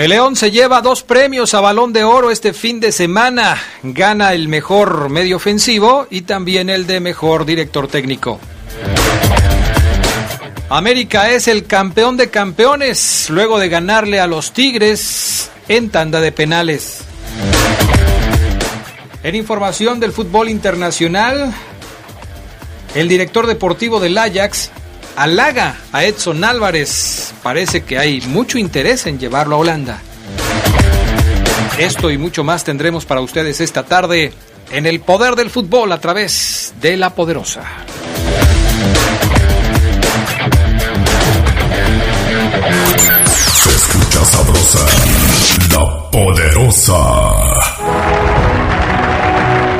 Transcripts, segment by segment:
El León se lleva dos premios a balón de oro este fin de semana. Gana el mejor medio ofensivo y también el de mejor director técnico. América es el campeón de campeones luego de ganarle a los Tigres en tanda de penales. En información del fútbol internacional, el director deportivo del Ajax halaga a Edson Álvarez. Parece que hay mucho interés en llevarlo a Holanda. Esto y mucho más tendremos para ustedes esta tarde en el poder del fútbol a través de la poderosa. Se escucha sabrosa, la poderosa.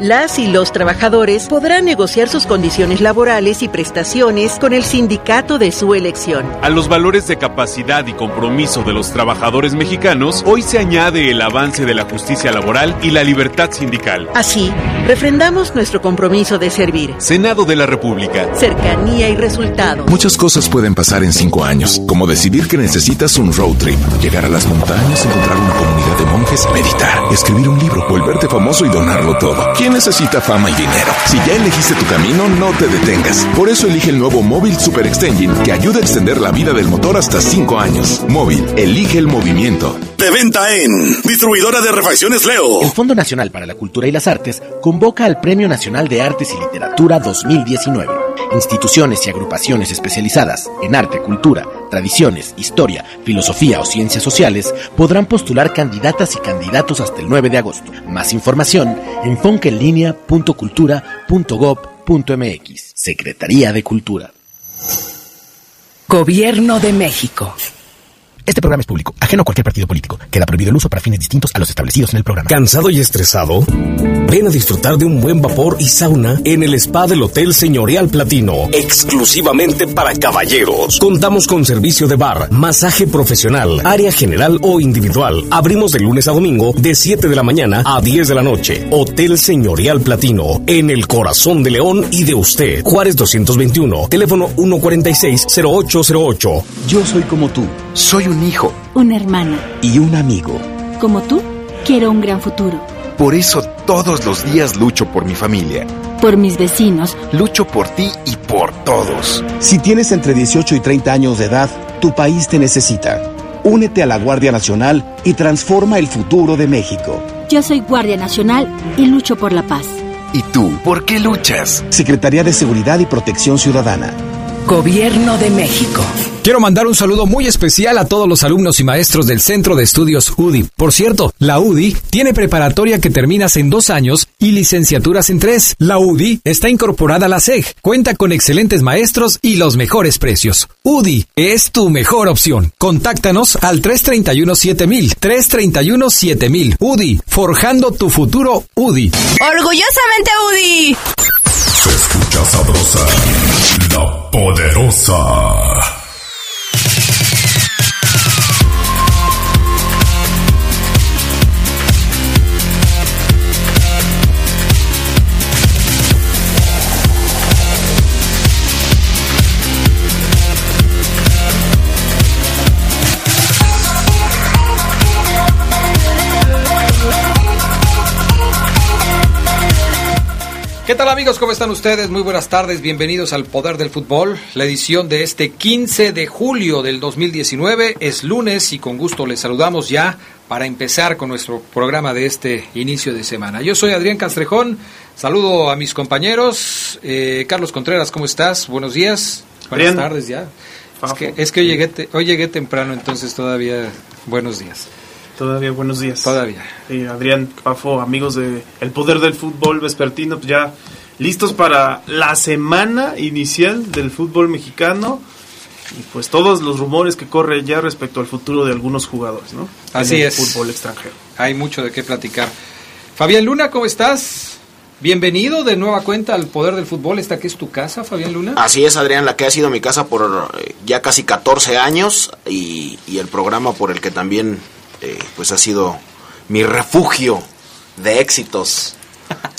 Las y los trabajadores podrán negociar sus condiciones laborales y prestaciones con el sindicato de su elección. A los valores de capacidad y compromiso de los trabajadores mexicanos, hoy se añade el avance de la justicia laboral y la libertad sindical. Así, refrendamos nuestro compromiso de servir. Senado de la República. Cercanía y resultados. Muchas cosas pueden pasar en cinco años, como decidir que necesitas un road trip, llegar a las montañas, encontrar una comunidad de monjes, meditar, escribir un libro, volverte famoso y donarlo todo. ¿Quién necesita fama y dinero? Si ya elegiste tu camino, no te detengas. Por eso elige el nuevo Móvil Super Extension que ayuda a extender la vida del motor hasta cinco años. Móvil, elige el movimiento. De venta en Distribuidora de Refacciones Leo. El Fondo Nacional para la Cultura y las Artes convoca al Premio Nacional de Artes y Literatura 2019. Instituciones y agrupaciones especializadas en arte, cultura, tradiciones, historia, filosofía o ciencias sociales podrán postular candidatas y candidatos hasta el 9 de agosto. Más información en foncaenlinea.cultura.gov.mx. Secretaría de Cultura. Gobierno de México. Este programa es público, ajeno a cualquier partido político. Queda prohibido el uso para fines distintos a los establecidos en el programa. ¿Cansado y estresado? Ven a disfrutar de un buen vapor y sauna en el spa del Hotel Señorial Platino, exclusivamente para caballeros. Contamos con servicio de bar, masaje profesional, área general o individual. Abrimos de lunes a domingo de 7 de la mañana a 10 de la noche. Hotel Señorial Platino, en el corazón de León y de usted. Juárez 221, teléfono 146-0808. Yo soy como tú. Soy un hijo una hermana. y un amigo. Como tú, quiero un gran futuro. Por eso todos los días lucho por mi familia. Por mis vecinos. Lucho por ti y por todos. Si tienes entre 18 y 30 años de edad, tu país te necesita. Únete a la Guardia Nacional y transforma el futuro de México. Yo soy Guardia Nacional y lucho por la paz. ¿Y tú? ¿Por qué luchas? Secretaría de Seguridad y Protección Ciudadana. Gobierno de México. Quiero mandar un saludo muy especial a todos los alumnos y maestros del Centro de Estudios UDI. Por cierto, la UDI tiene preparatoria que terminas en dos años y licenciaturas en tres. La UDI está incorporada a la SEG, cuenta con excelentes maestros y los mejores precios. UDI es tu mejor opción. Contáctanos al 331-7000. 331-7000. UDI, forjando tu futuro UDI. Orgullosamente UDI. Se escucha sabrosa, la poderosa. ¿Qué tal amigos? ¿Cómo están ustedes? Muy buenas tardes, bienvenidos al Poder del Fútbol, la edición de este 15 de julio del 2019. Es lunes y con gusto les saludamos ya para empezar con nuestro programa de este inicio de semana. Yo soy Adrián Castrejón, saludo a mis compañeros. Eh, Carlos Contreras, ¿cómo estás? Buenos días. Buenas tardes ya. Es que, es que hoy, llegué hoy llegué temprano, entonces todavía buenos días. Todavía buenos días. Todavía. Adrián Pafo, amigos de El Poder del Fútbol Vespertino, pues ya listos para la semana inicial del fútbol mexicano y pues todos los rumores que corren ya respecto al futuro de algunos jugadores, ¿no? Así en el es. Fútbol extranjero. Hay mucho de qué platicar. Fabián Luna, ¿cómo estás? Bienvenido de nueva cuenta al Poder del Fútbol. Esta que es tu casa, Fabián Luna. Así es, Adrián, la que ha sido mi casa por eh, ya casi 14 años y, y el programa por el que también eh, pues ha sido mi refugio de éxitos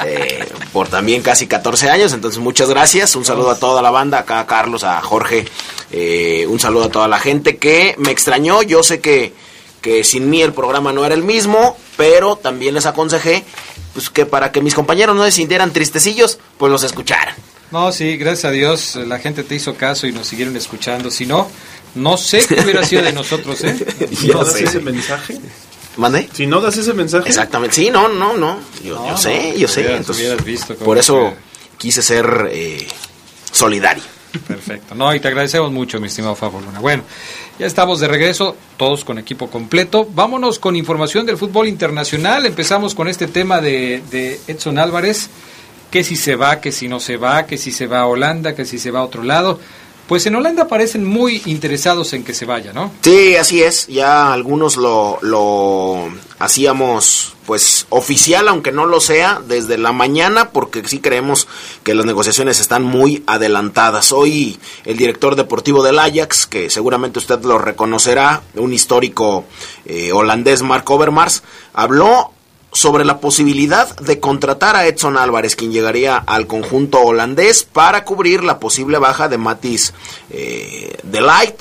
eh, por también casi 14 años. Entonces, muchas gracias. Un saludo a toda la banda, acá a Carlos, a Jorge. Eh, un saludo a toda la gente que me extrañó. Yo sé que, que sin mí el programa no era el mismo, pero también les aconsejé pues que para que mis compañeros no se sintieran tristecillos, pues los escucharan. No, sí, gracias a Dios la gente te hizo caso y nos siguieron escuchando. Si no, no sé qué hubiera sido de nosotros, ¿eh? ¿No das ese mensaje? ¿Mande? Si no das ese mensaje. Exactamente, sí, no, no, no. Yo, No, yo no, sé, yo sé. hubieras- Entonces, hubieras visto cómo por eso que- quise ser eh, solidario. Perfecto. No, y te agradecemos mucho, mi estimado Fabio Luna. Bueno, ya estamos de regreso, todos con equipo completo. Vámonos con información del fútbol internacional. Empezamos con este tema de, de Edson Álvarez, que si se va, que si no se va, que si se va a Holanda, que si se va a otro lado. Pues en Holanda parecen muy interesados en que se vaya, ¿no? Sí, así es. Ya algunos lo, lo hacíamos pues oficial, aunque no lo sea, desde la mañana, porque sí creemos que las negociaciones están muy adelantadas. Hoy el director deportivo del Ajax, que seguramente usted lo reconocerá, un histórico eh, holandés, Mark Overmars, habló sobre la posibilidad de contratar a Edson Álvarez, quien llegaría al conjunto holandés para cubrir la posible baja de Matis eh, de Light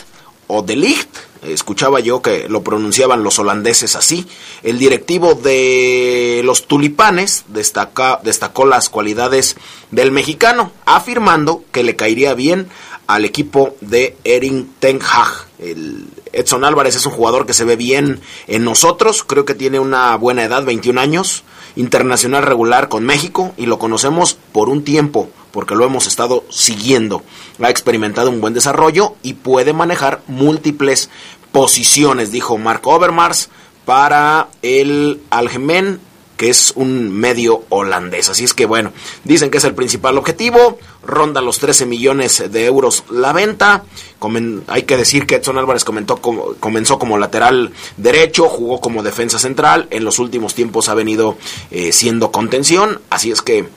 o de Ligt. Escuchaba yo que lo pronunciaban los holandeses así. El directivo de los tulipanes destacó las cualidades del mexicano, afirmando que le caería bien al equipo de Erin Ten Hag. El Edson Álvarez es un jugador que se ve bien en nosotros, creo que tiene una buena edad, 21 años, internacional regular con México y lo conocemos por un tiempo porque lo hemos estado siguiendo. Ha experimentado un buen desarrollo y puede manejar múltiples posiciones, dijo Mark Overmars para el Algemen que es un medio holandés. Así es que bueno, dicen que es el principal objetivo, ronda los 13 millones de euros la venta. Hay que decir que Edson Álvarez comentó comenzó como lateral derecho, jugó como defensa central, en los últimos tiempos ha venido eh, siendo contención, así es que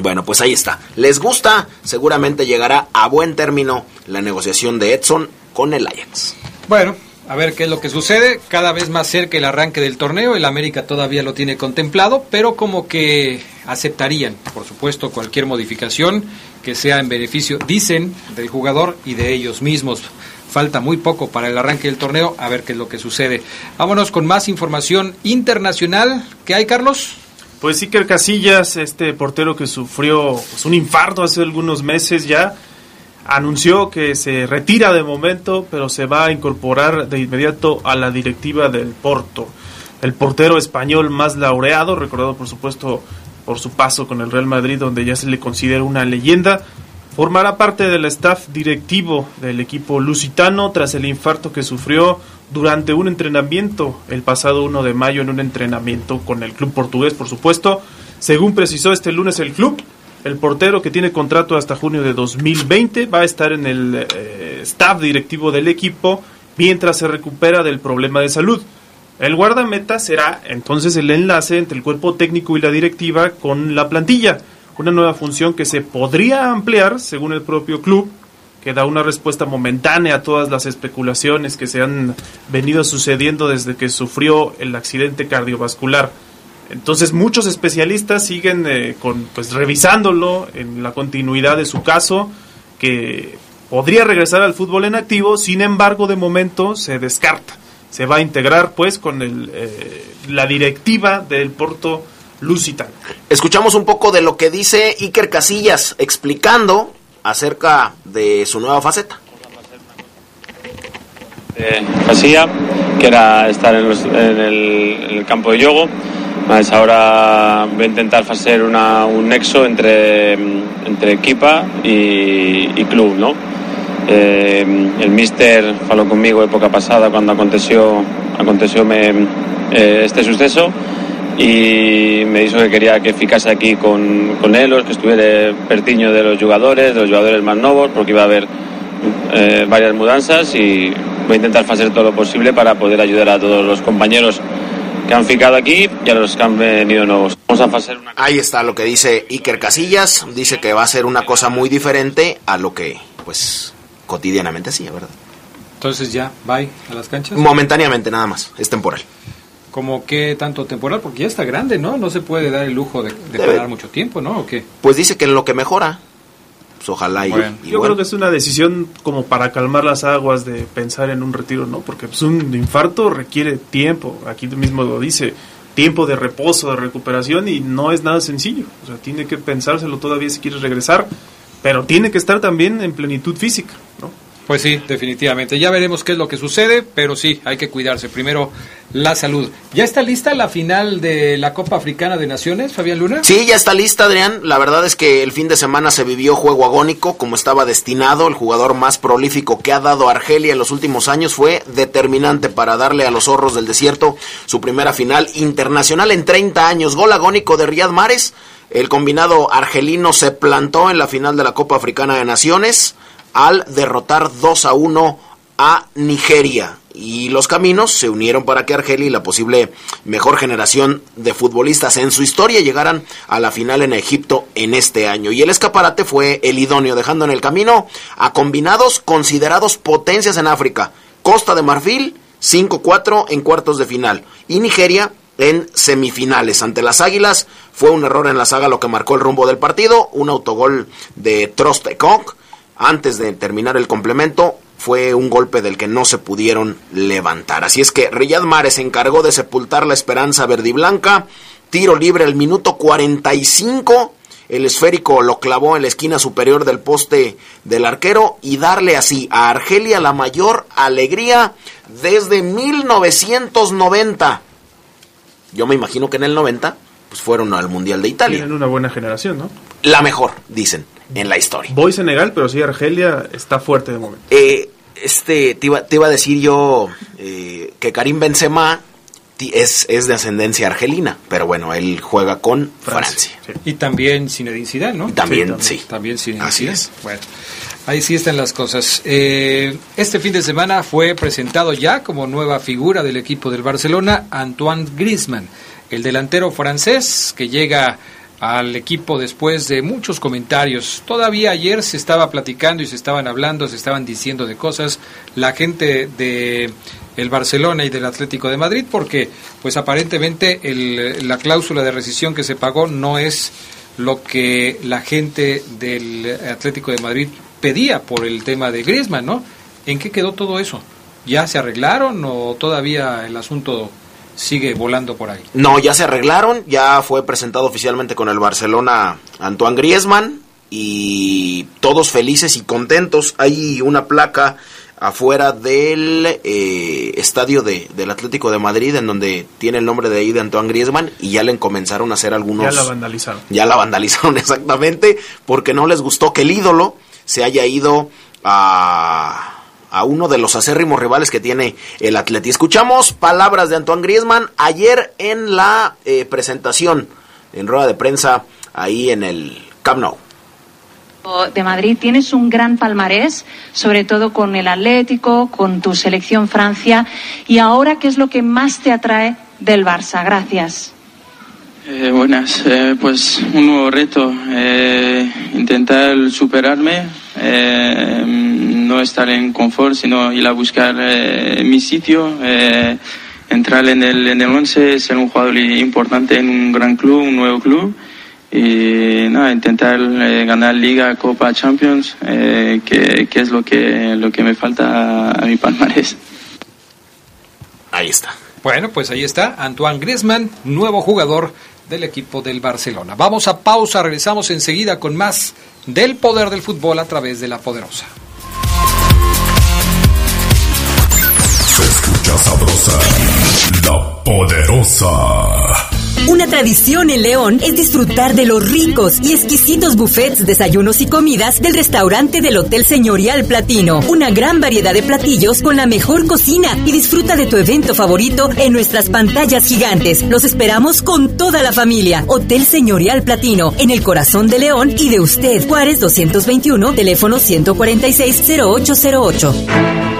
bueno, pues ahí está. ¿Les gusta? Seguramente llegará a buen término la negociación de Edson con el Ajax. Bueno, a ver qué es lo que sucede. Cada vez más cerca el arranque del torneo. El América todavía lo tiene contemplado, pero como que aceptarían, por supuesto, cualquier modificación que sea en beneficio, dicen, del jugador y de ellos mismos. Falta muy poco para el arranque del torneo, a ver qué es lo que sucede. Vámonos con más información internacional. ¿Qué hay, Carlos? Pues Iker Casillas, este portero que sufrió pues, un infarto hace algunos meses ya, anunció que se retira de momento, pero se va a incorporar de inmediato a la directiva del Porto. El portero español más laureado, recordado por supuesto por su paso con el Real Madrid, donde ya se le considera una leyenda, formará parte del staff directivo del equipo lusitano tras el infarto que sufrió durante un entrenamiento el pasado 1 de mayo en un entrenamiento con el club portugués, por supuesto. Según precisó este lunes el club, el portero que tiene contrato hasta junio de 2020 va a estar en el eh, staff directivo del equipo mientras se recupera del problema de salud. El guardameta será entonces el enlace entre el cuerpo técnico y la directiva con la plantilla, una nueva función que se podría ampliar según el propio club, que da una respuesta momentánea a todas las especulaciones que se han venido sucediendo desde que sufrió el accidente cardiovascular. Entonces muchos especialistas siguen eh, con, pues, revisándolo en la continuidad de su caso, que podría regresar al fútbol en activo, sin embargo de momento se descarta. Se va a integrar pues con el, eh, la directiva del Porto Lusitano. Escuchamos un poco de lo que dice Iker Casillas explicando acerca de su nueva faceta. Eh, Casilla, que era estar en, los- en el, en el campo de juego. Más ahora voy a intentar hacer una, un nexo entre, entre equipa y, y club, ¿no? Eh, el míster faló conmigo época pasada cuando aconteció, aconteció me, eh, este suceso y me dijo que quería que ficase aquí con, con ellos, que estuviera pertiño de los jugadores, de los jugadores más nuevos, porque iba a haber eh, varias mudanzas y voy a intentar hacer todo lo posible para poder ayudar a todos los compañeros que han ficado aquí y a los que han venido nuevos. Vamos a hacer una Ahí está lo que dice Iker Casillas. Dice que va a ser una cosa muy diferente a lo que, pues, cotidianamente hacía, ¿verdad? Entonces ya, bye a las canchas. Momentáneamente nada más, es temporal. Como que tanto temporal, porque ya está grande, ¿no? No se puede dar el lujo de, de parar mucho tiempo, ¿no? ¿O qué? Pues dice que en lo que mejora, pues ojalá y, Bueno. y Yo bueno. creo que es una decisión como para calmar las aguas de pensar en un retiro, ¿no? Porque pues, un infarto requiere tiempo, aquí mismo lo dice, tiempo de reposo, de recuperación y no es nada sencillo. O sea, tiene que pensárselo todavía si quiere regresar, pero tiene que estar también en plenitud física, ¿no? Pues sí, definitivamente. Ya veremos qué es lo que sucede, pero sí, hay que cuidarse. Primero, la salud. ¿Ya está lista la final de la Copa Africana de Naciones, Fabián Luna? Sí, ya está lista, Adrián. La verdad es que el fin de semana se vivió juego agónico, como estaba destinado. El jugador más prolífico que ha dado Argelia en los últimos años fue determinante para darle a los zorros del desierto su primera final internacional en 30 años. Gol agónico de Riyad Mahrez. El combinado argelino se plantó en la final de la Copa Africana de Naciones al derrotar 2 a 1 a Nigeria. Y los caminos se unieron para que Argelia y la posible mejor generación de futbolistas en su historia llegaran a la final en Egipto en este año. Y el escaparate fue el idóneo, dejando en el camino a combinados considerados potencias en África. Costa de Marfil, 5-4 en cuartos de final. Y Nigeria en semifinales. Ante las Águilas fue un error en la saga lo que marcó el rumbo del partido. Un autogol de Trostekong antes de terminar el complemento, fue un golpe del que no se pudieron levantar. Así es que Riyad Mahrez se encargó de sepultar la esperanza verde y blanca. Tiro libre al minuto 45. El esférico lo clavó en la esquina superior del poste del arquero y darle así a Argelia la mayor alegría desde 1990. Yo me imagino que en el 90 pues fueron al Mundial de Italia. Tienen una buena generación, ¿no? La mejor, dicen, en la historia. Voy Senegal, pero sí Argelia está fuerte de momento. Eh, este, te iba, te iba a decir yo eh, que Karim Benzema es, es de ascendencia argelina, pero bueno, él juega con Francia. Y también Zinedine Zidane, ¿no? Y también, sí. También Zinedine Así Zidane. es. Bueno, ahí sí están las cosas. Eh, este fin de semana fue presentado ya como nueva figura del equipo del Barcelona Antoine Griezmann, el delantero francés que llega al equipo después de muchos comentarios. Todavía ayer se estaba platicando y se estaban hablando, se estaban diciendo de cosas la gente de el Barcelona y del Atlético de Madrid porque pues aparentemente el- la cláusula de rescisión que se pagó no es lo que la gente del Atlético de Madrid pedía por el tema de Griezmann, ¿no? ¿En qué quedó todo eso? ¿Ya se arreglaron o todavía el asunto sigue volando por ahí? No, ya se arreglaron, ya fue presentado oficialmente con el Barcelona Antoine Griezmann y todos felices y contentos. Hay una placa afuera del eh, estadio de, del Atlético de Madrid en donde tiene el nombre de ahí de Antoine Griezmann y ya le comenzaron a hacer algunos... Ya la vandalizaron. Ya la vandalizaron exactamente porque no les gustó que el ídolo se haya ido a, a uno de los acérrimos rivales que tiene el Atleti. Escuchamos palabras de Antoine Griezmann ayer en la eh, presentación en rueda de prensa ahí en el Camp Nou. de Madrid tienes un gran palmarés, sobre todo con el Atlético, con tu selección Francia. ¿Y ahora qué es lo que más te atrae del Barça? Gracias. Eh, buenas, Eh, pues un nuevo reto, eh, intentar superarme, eh, no estar en confort, sino ir a buscar eh, mi sitio, eh, entrar en el, en el once, ser un jugador importante en un gran club, un nuevo club y nada, intentar eh, ganar Liga, Copa, Champions, eh, que, que es lo que, lo que me falta a mi palmarés. Ahí está. Bueno, pues ahí está Antoine Griezmann, nuevo jugador del equipo del Barcelona. Vamos a pausa, regresamos enseguida con más del poder del fútbol a través de la poderosa. Sabrosa, la poderosa. Una tradición en León es disfrutar de los ricos y exquisitos buffets, desayunos y comidas del restaurante del Hotel Señorial Platino. Una gran variedad de platillos con la mejor cocina y disfruta de tu evento favorito en nuestras pantallas gigantes. Los esperamos con toda la familia. Hotel Señorial Platino, en el corazón de León y de usted. Juárez 221, teléfono 146-0808.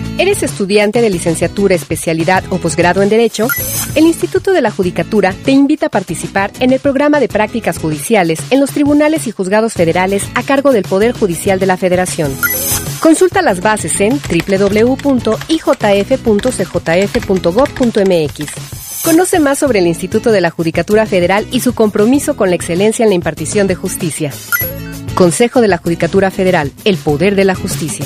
¿Eres estudiante de licenciatura, especialidad o posgrado en Derecho? El Instituto de la Judicatura te invita a participar en el programa de prácticas judiciales en los tribunales y juzgados federales a cargo del Poder Judicial de la Federación. Consulta las bases en www.ijf.cjf.gov.mx. Conoce más sobre el Instituto de la Judicatura Federal y su compromiso con la excelencia en la impartición de justicia. Consejo de la Judicatura Federal, el poder de la justicia.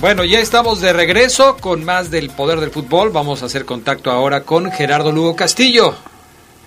Bueno, ya estamos de regreso con más del poder del fútbol. Vamos a hacer contacto ahora con Gerardo Lugo Castillo,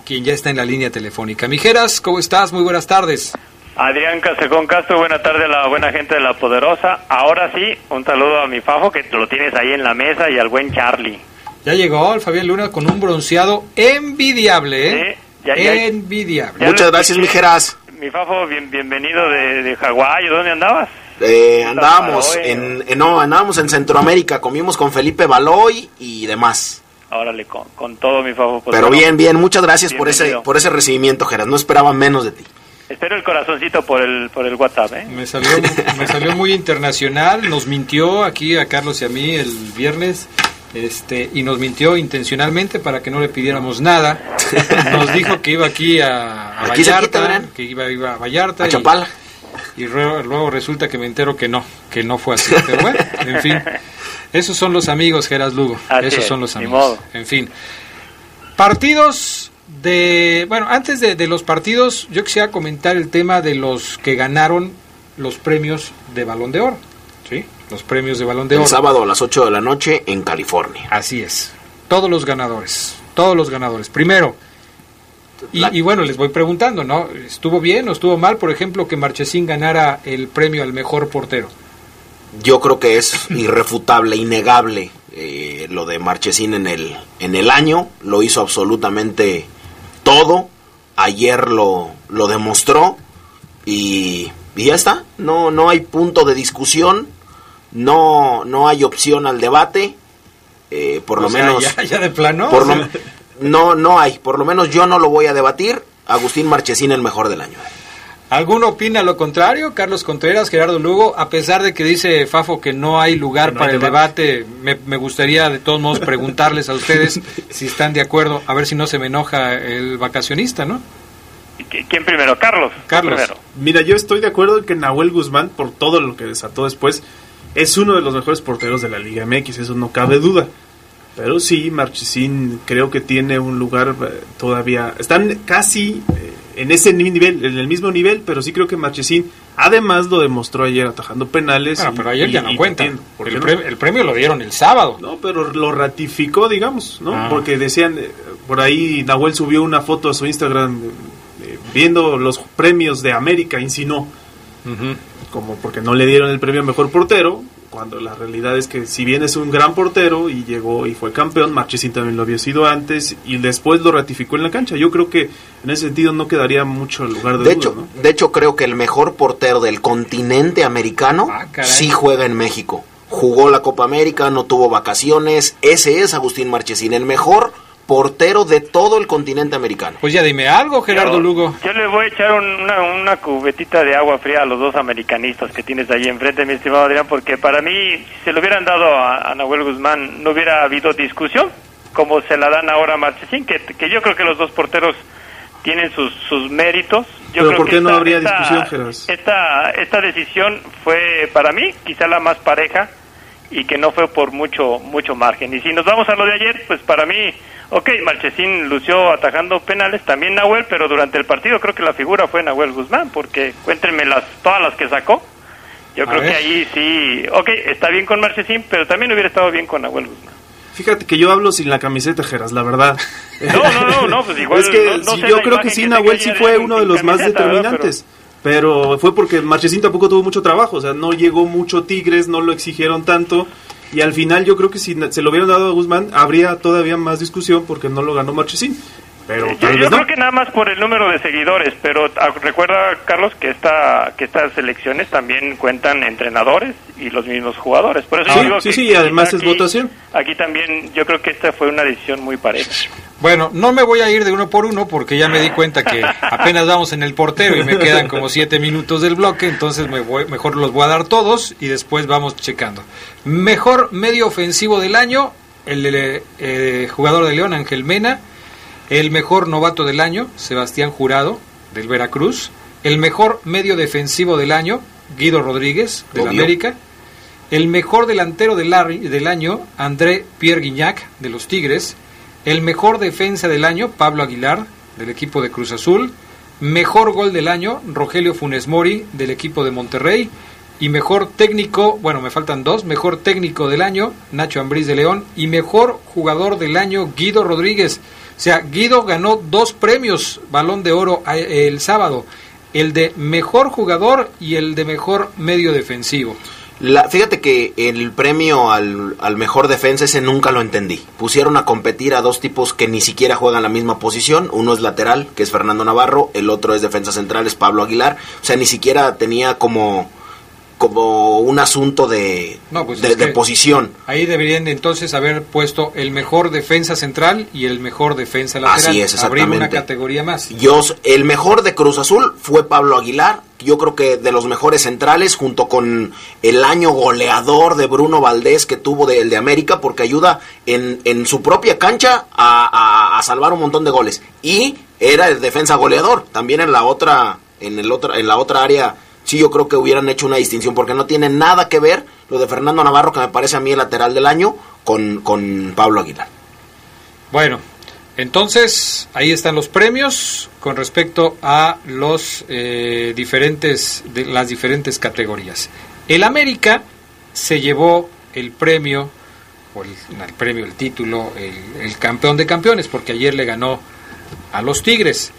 quien ya está en la línea telefónica. Mijeras, ¿cómo estás? Muy buenas tardes. Adrián Casejón Castro, buena tarde a la buena gente de La Poderosa. Ahora sí, un saludo a mi Fafo, que lo tienes ahí en la mesa, y al buen Charlie. Ya llegó el Fabián Luna con un bronceado envidiable, ¿eh? Sí, ya- ya- envidiable. Ya Muchas gracias, mijeras. Mi Fafo, bien, bienvenido de, de Hawái. ¿Dónde andabas? Eh, andábamos Baloy. en, en- no, andábamos en Centroamérica, comimos con Felipe Baloy y demás. Órale, con, con todo mi Fafo. Pues Pero bueno, bien, bien, muchas gracias por ese, por ese recibimiento, Geras. No esperaba menos de ti. Espero el corazoncito por el, por el WhatsApp, ¿eh? Me salió, me salió muy internacional, nos mintió aquí a Carlos y a mí el viernes, este, y nos mintió intencionalmente para que no le pidiéramos nada. Nos dijo que iba aquí a, a Aquí cerquita, Vallarta, que iba, iba a Vallarta. A y- Chapala. Y, luego, luego resulta que me entero que no, que no fue así. Pero bueno, en fin, esos son los amigos, Geras Lugo. Así esos es, son los amigos. En fin. Partidos de... Bueno, antes de, de los partidos, yo quisiera comentar el tema de los que ganaron los premios de Balón de Oro. ¿Sí? Los premios de Balón de El Oro. sábado a las 8 de la noche en California. Así es. Todos los ganadores. Todos los ganadores. Primero. Y, bueno, les voy preguntando, ¿no? ¿Estuvo bien o estuvo mal, por ejemplo, que Marchesín ganara el premio al mejor portero? Yo creo que es irrefutable, innegable eh, lo de Marchesín en el, en el año. Lo hizo absolutamente todo. Ayer lo, lo demostró. Y, y ya está. No, no hay punto de discusión. No, no hay opción al debate. Eh, por O lo sea, menos. Ya, ya de plano. por lo- no, no hay. Por lo menos yo no lo voy a debatir. Agustín Marchesín el mejor del año. ¿Alguno opina lo contrario? Carlos Contreras, Gerardo Lugo, a pesar de que dice Fafo que no hay lugar no para hay el debate. debate, me, me gustaría de todos modos preguntarles a ustedes si están de acuerdo, a ver si no se me enoja el vacacionista, ¿no? ¿Qui- ¿Quién primero? Carlos. Carlos. Primero. Mira, yo estoy de acuerdo en que Nahuel Guzmán, por todo lo que desató después, es uno de los mejores porteros de la Liga MX, eso no cabe duda. Pero sí, Marchesín creo que tiene un lugar eh, todavía. Están casi eh, en ese ni- nivel, en el mismo nivel, pero sí creo que Marchesín, además lo demostró ayer atajando penales. Bueno, y- pero ayer y- ya no cuenta. metiendo. ¿Por qué El, no? premio, el premio lo dieron el sábado. No, pero lo ratificó, digamos, ¿no? Ah. Porque decían, eh, por ahí Nahuel subió una foto a su Instagram eh, viendo los premios de América, insinuó, como porque no le dieron el premio a mejor portero, cuando la realidad es que si bien es un gran portero y llegó y fue campeón, Marchesín también lo había sido antes y después lo ratificó en la cancha. Yo creo que en ese sentido no quedaría mucho lugar de, De duda, hecho, ¿no? de hecho, creo que el mejor portero del continente americano Ah, sí juega en México. Jugó la Copa América, no tuvo vacaciones. Ese es Agustín Marchesín, el mejor portero de todo el continente americano. Pues ya dime algo, Gerardo Yo- Lugo. Yo le voy a echar un- una, una cubetita de agua fría a los dos americanistas que tienes ahí enfrente, mi estimado Adrián, porque para mí, si se lo hubieran dado a, a Nahuel Guzmán, no hubiera habido discusión, como se la dan ahora a Marchesín, que, que yo creo que los dos porteros tienen sus, sus méritos. Yo Pero creo ¿por que qué no esta- habría esta- discusión, Geras? Esta, esta decisión fue para mí quizá la más pareja y que no fue por mucho mucho margen. Y si nos vamos a lo de ayer, pues para mí, ok, Marchesín lució atajando penales, también Nahuel, pero durante el partido creo que la figura fue Nahuel Guzmán, porque cuéntenme las, todas las que sacó. Yo A creo ver. que ahí sí, ok, está bien con Marchesín, pero también hubiera estado bien con Nahuel Guzmán. Fíjate que yo hablo sin la camiseta, Geras, la verdad. No, no, no, no, pues igual es que no- no yo creo que sí, Nahuel sí fue de- uno de los más determinantes. Pero fue porque Marchesín tampoco tuvo mucho trabajo, o sea, no llegó mucho Tigres, no lo exigieron tanto. Y al final yo creo que si se lo hubieran dado a Guzmán, habría todavía más discusión porque no lo ganó Marchesín. Pero Yo, no. creo que nada más por el número de seguidores, pero ah, recuerda, Carlos, que esta que estas elecciones también cuentan entrenadores y los mismos jugadores. Por eso digo sí, que sí, y además quizá es aquí- votación. Aquí también yo creo que esta fue una decisión muy pareja. Bueno, no me voy a ir de uno por uno porque ya me di cuenta que apenas vamos en el portero y me quedan como siete minutos del bloque, entonces me voy, mejor los voy a dar todos y después vamos checando. Mejor medio ofensivo del año, el eh, jugador de León, Ángel Mena. El mejor novato del año, Sebastián Jurado, del Veracruz. El mejor medio defensivo del año, Guido Rodríguez, del Obvio. América. El mejor delantero del, del año, André Pierre Guignac, de los Tigres. El mejor defensa del año, Pablo Aguilar, del equipo de Cruz Azul. Mejor gol del año, Rogelio Funes Mori, del equipo de Monterrey. Y mejor técnico, bueno, me faltan dos, mejor técnico del año, Nacho Ambriz de León. Y mejor jugador del año, Guido Rodríguez. O sea, Guido ganó dos premios Balón de Oro el sábado. El de mejor jugador y el de mejor medio defensivo. La, fíjate que el premio al, al mejor defensa ese nunca lo entendí. Pusieron a competir a dos tipos que ni siquiera juegan la misma posición. Uno es lateral, que es Fernando Navarro, el otro es defensa central, es Pablo Aguilar. O sea, ni siquiera tenía como, como un asunto de, No, pues de, posición. Ahí deberían de entonces haber puesto el mejor defensa central y el mejor defensa lateral. Así es, Abrir una exactamente. categoría más. Yo, el mejor de Cruz Azul fue Pablo Aguilar. Yo creo que de los mejores centrales, junto con el año goleador de Bruno Valdés que tuvo del de América, porque ayuda en, en su propia cancha a, a- a salvar un montón de goles. Y era el defensa goleador. También en la otra, en el otra, en la otra área, sí yo creo que hubieran hecho una distinción, porque no tiene nada que ver lo de Fernando Navarro, que me parece a mí el lateral del año, con, con Pablo Aguilar. Bueno, entonces ahí están los premios con respecto a los eh, diferentes de las diferentes categorías. El América se llevó el premio o el, premio, el título, el campeón de campeones, porque ayer le ganó a los Tigres.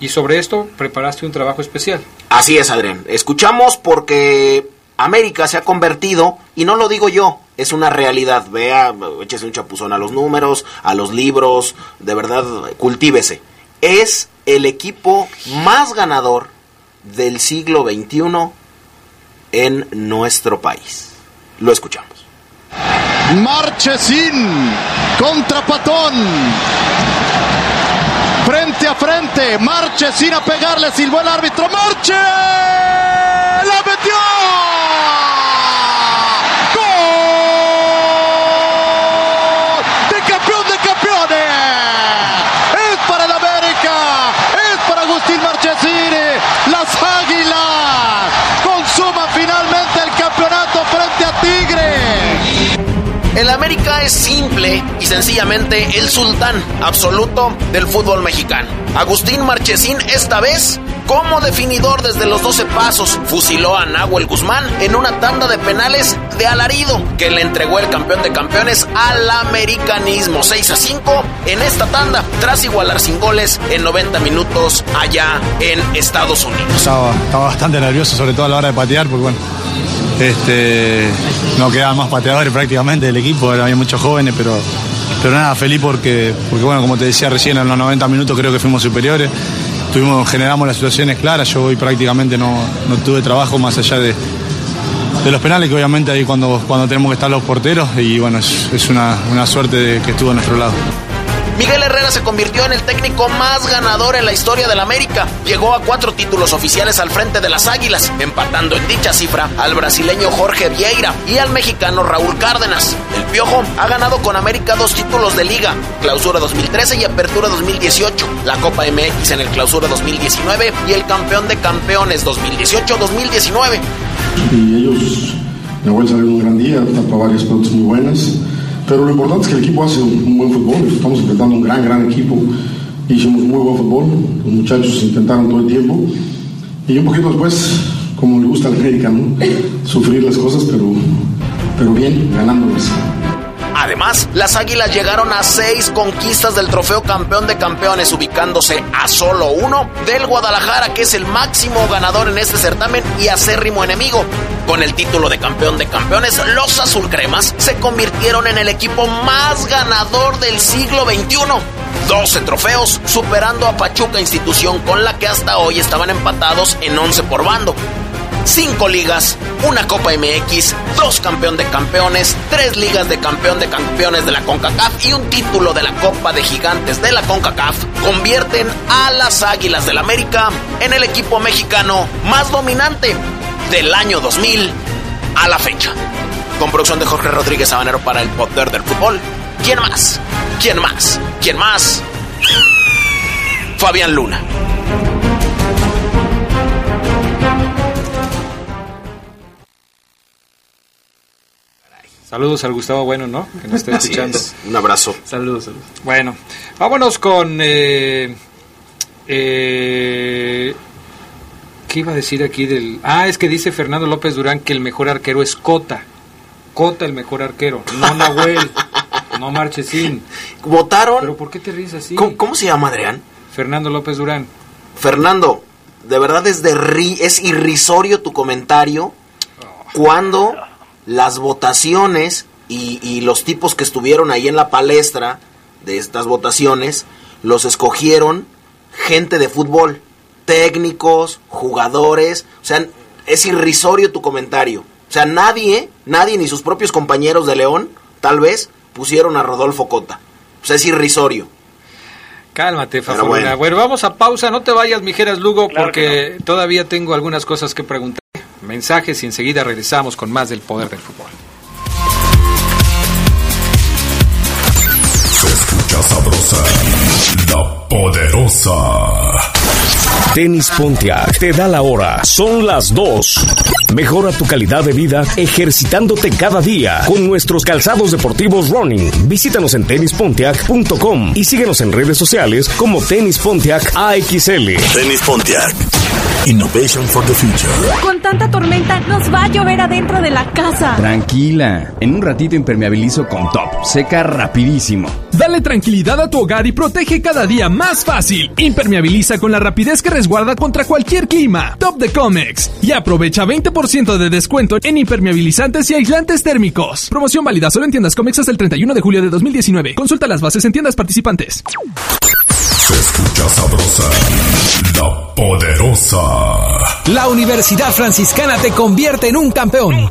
Y sobre esto preparaste un trabajo especial. Así es, Adrián. Escuchamos porque América se ha convertido, y no lo digo yo, es una realidad. Vea, échese un chapuzón a los números, a los libros, de verdad, cultívese. Es el equipo más ganador del siglo XXI en nuestro país. Lo escuchamos. Marchesín contra Patón. Frente a frente. Marche sin a pegarle, silbó el árbitro. Marche. La metió. ¡Gol! De campeón de campeones. Es para el América. Es para Agustín Marchesini. Las Águilas consuman finalmente el campeonato frente a Tigre. El América es simple sencillamente el sultán absoluto del fútbol mexicano. Agustín Marchesín esta vez como definidor desde los 12 pasos fusiló a Nahuel Guzmán en una tanda de penales de alarido que le entregó el campeón de campeones al americanismo 6 a 5 en esta tanda tras igualar sin goles en 90 minutos allá en Estados Unidos. Estaba, bastante nervioso sobre todo a la hora de patear porque bueno este, no quedaban más pateadores prácticamente del equipo, había muchos jóvenes, pero, pero nada, feliz porque, porque, bueno, como te decía recién, en los 90 minutos creo que fuimos superiores, tuvimos, generamos las situaciones claras, yo hoy prácticamente no, no tuve trabajo más allá de, de los penales, que obviamente ahí cuando, cuando tenemos que estar los porteros, y bueno, es, una, una suerte que estuvo a nuestro lado. Miguel Herrera se convirtió en el técnico más ganador en la historia del América. Llegó a cuatro títulos oficiales al frente de las Águilas, empatando en dicha cifra al brasileño Jorge Vieira y al mexicano Raúl Cárdenas. El Piojo ha ganado con América dos títulos de liga, Clausura 2013 y Apertura 2018, la Copa MX en el Clausura 2019 y el Campeón de Campeones 2018-2019. Y ellos, Nahuel salió en un gran día, tapó varias pelotas muy buenas. Pero lo importante es que el equipo hace un buen fútbol. Estamos enfrentando un gran, gran equipo. Hicimos muy buen fútbol. Los muchachos intentaron todo el tiempo. Y un poquito después, como le gusta al América, ¿no? Sufrir las cosas, pero, pero bien, ganándolas. Además, las Águilas llegaron a seis conquistas del trofeo campeón de campeones, ubicándose a solo uno del Guadalajara, que es el máximo ganador en este certamen y acérrimo enemigo. Con el título de campeón de campeones, los azulcremas se convirtieron en el equipo más ganador del siglo XXI. 12 trofeos, superando a Pachuca, institución con la que hasta hoy estaban empatados en 11 por bando. Cinco ligas, una Copa MX, dos campeón de campeones, tres ligas de campeón de campeones de la CONCACAF y un título de la Copa de Gigantes de la CONCACAF convierten a las Águilas del América en el equipo mexicano más dominante del año 2000 a la fecha. Con producción de Jorge Rodríguez Sabanero para el Poder del Fútbol. ¿Quién más? ¿Quién más? ¿Quién más? Fabián Luna. Saludos al Gustavo Bueno, ¿no? Que nos está escuchando. es. Un abrazo. Saludos, saludos. Bueno, vámonos con... Eh, eh, ¿Qué iba a decir aquí del...? Ah, es que dice Fernando López Durán que el mejor arquero es Cota. Cota el mejor arquero, no Nahuel, no Marchesín. ¿Votaron? ¿Pero por qué te ríes así? ¿Cómo, cómo se llama Adrián? Fernando López Durán. Fernando, de verdad es de ri- es irrisorio tu comentario cuando las votaciones y, y los tipos que estuvieron ahí en la palestra de estas votaciones los escogieron gente de fútbol, técnicos, jugadores, o sea, es irrisorio tu comentario. O sea, nadie, nadie ni sus propios compañeros de León, tal vez, pusieron a Rodolfo Cota. O sea, es irrisorio. Cálmate, Pero Fafo. bueno. Bueno. vamos a pausa. No te vayas, Mijeras Lugo, porque todavía tengo algunas cosas que preguntar. Mensajes y enseguida regresamos con más del poder del fútbol. Se escucha sabrosa, la poderosa. Tenis Pontiac te da la hora. Son las 2. Mejora tu calidad de vida ejercitándote cada día con nuestros calzados deportivos running. Visítanos en tenispontiac.com y síguenos en redes sociales como Tenis Pontiac AXL. Tenis Pontiac. Innovation for the future. Con tanta tormenta nos va a llover adentro de la casa. Tranquila, en un ratito impermeabilizo con top, seca rapidísimo. Dale tranquilidad a tu hogar y protege cada día más fácil. Impermeabiliza con la rapidez que resguarda contra cualquier clima. Top de Comex. Y aprovecha 20% de descuento en impermeabilizantes y aislantes térmicos. Promoción válida solo en tiendas Comex hasta el 31 de julio de 2019. Consulta las bases en tiendas participantes. Se escucha sabrosa, la poderosa. La Universidad Franciscana te convierte en un campeón.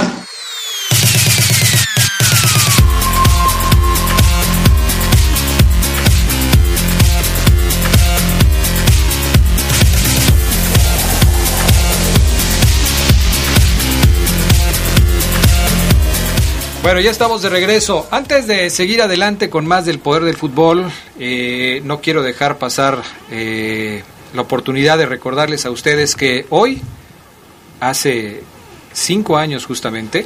Bueno, ya estamos de regreso. Antes de seguir adelante con más del poder del fútbol, eh, no quiero dejar pasar eh, la oportunidad de recordarles a ustedes que hoy, hace cinco años justamente,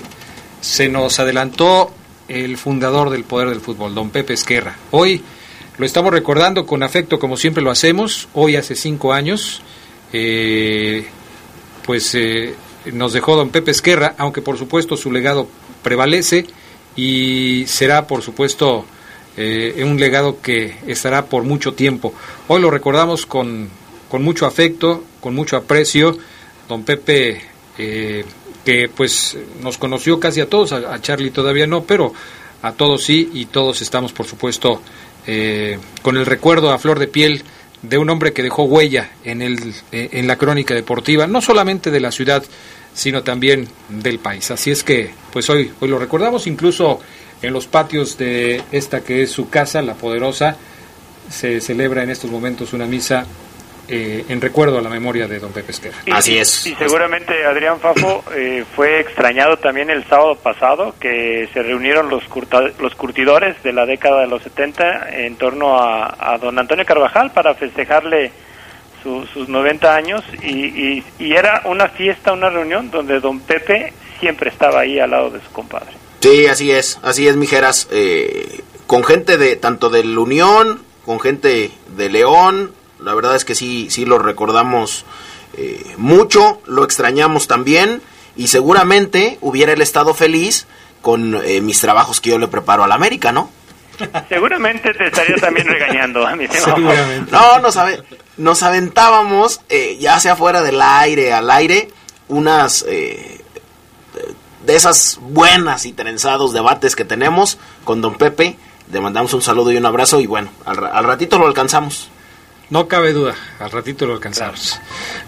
se nos adelantó el fundador del poder del fútbol, don Pepe Esquerra. Hoy lo estamos recordando con afecto como siempre lo hacemos. Hoy hace cinco años, eh, pues nos dejó don Pepe Esquerra, aunque por supuesto su legado prevalece y será, por supuesto, eh, un legado que estará por mucho tiempo. Hoy lo recordamos con, con mucho afecto, con mucho aprecio. Don Pepe, eh, que pues nos conoció casi a todos, a, Charlie todavía no, pero a todos sí, y todos estamos, por supuesto, eh, con el recuerdo a flor de piel de un hombre que dejó huella en, el, en la crónica deportiva, no solamente de la ciudad, sino también del país. Así es que, pues hoy, hoy lo recordamos, incluso en los patios de esta que es su casa, la poderosa, se celebra en estos momentos una misa eh, en recuerdo a la memoria de don Pepe Esquerra. Así es. Y seguramente Adrián Fafo eh, fue extrañado también el sábado pasado, que se reunieron los, los curtidores de la década de los 70 en torno a, a don Antonio Carvajal para festejarle sus 90 años y, y, era una fiesta, una reunión donde don Pepe siempre estaba ahí al lado de su compadre. Sí, así es, así es, Mijeras, eh, con gente de tanto del Unión, con gente de León, la verdad es que sí, sí lo recordamos eh, mucho, lo extrañamos también y seguramente hubiera el estado feliz con eh, mis trabajos que yo le preparo a la América, ¿no? Seguramente te estaría también regañando, a mi No, nos, nos aventábamos, eh, ya sea fuera del aire, al aire, unas eh, de esas buenas y trenzados debates que tenemos con don Pepe. Le mandamos un saludo y un abrazo y bueno, al, ratito lo alcanzamos. No cabe duda, al ratito lo alcanzamos.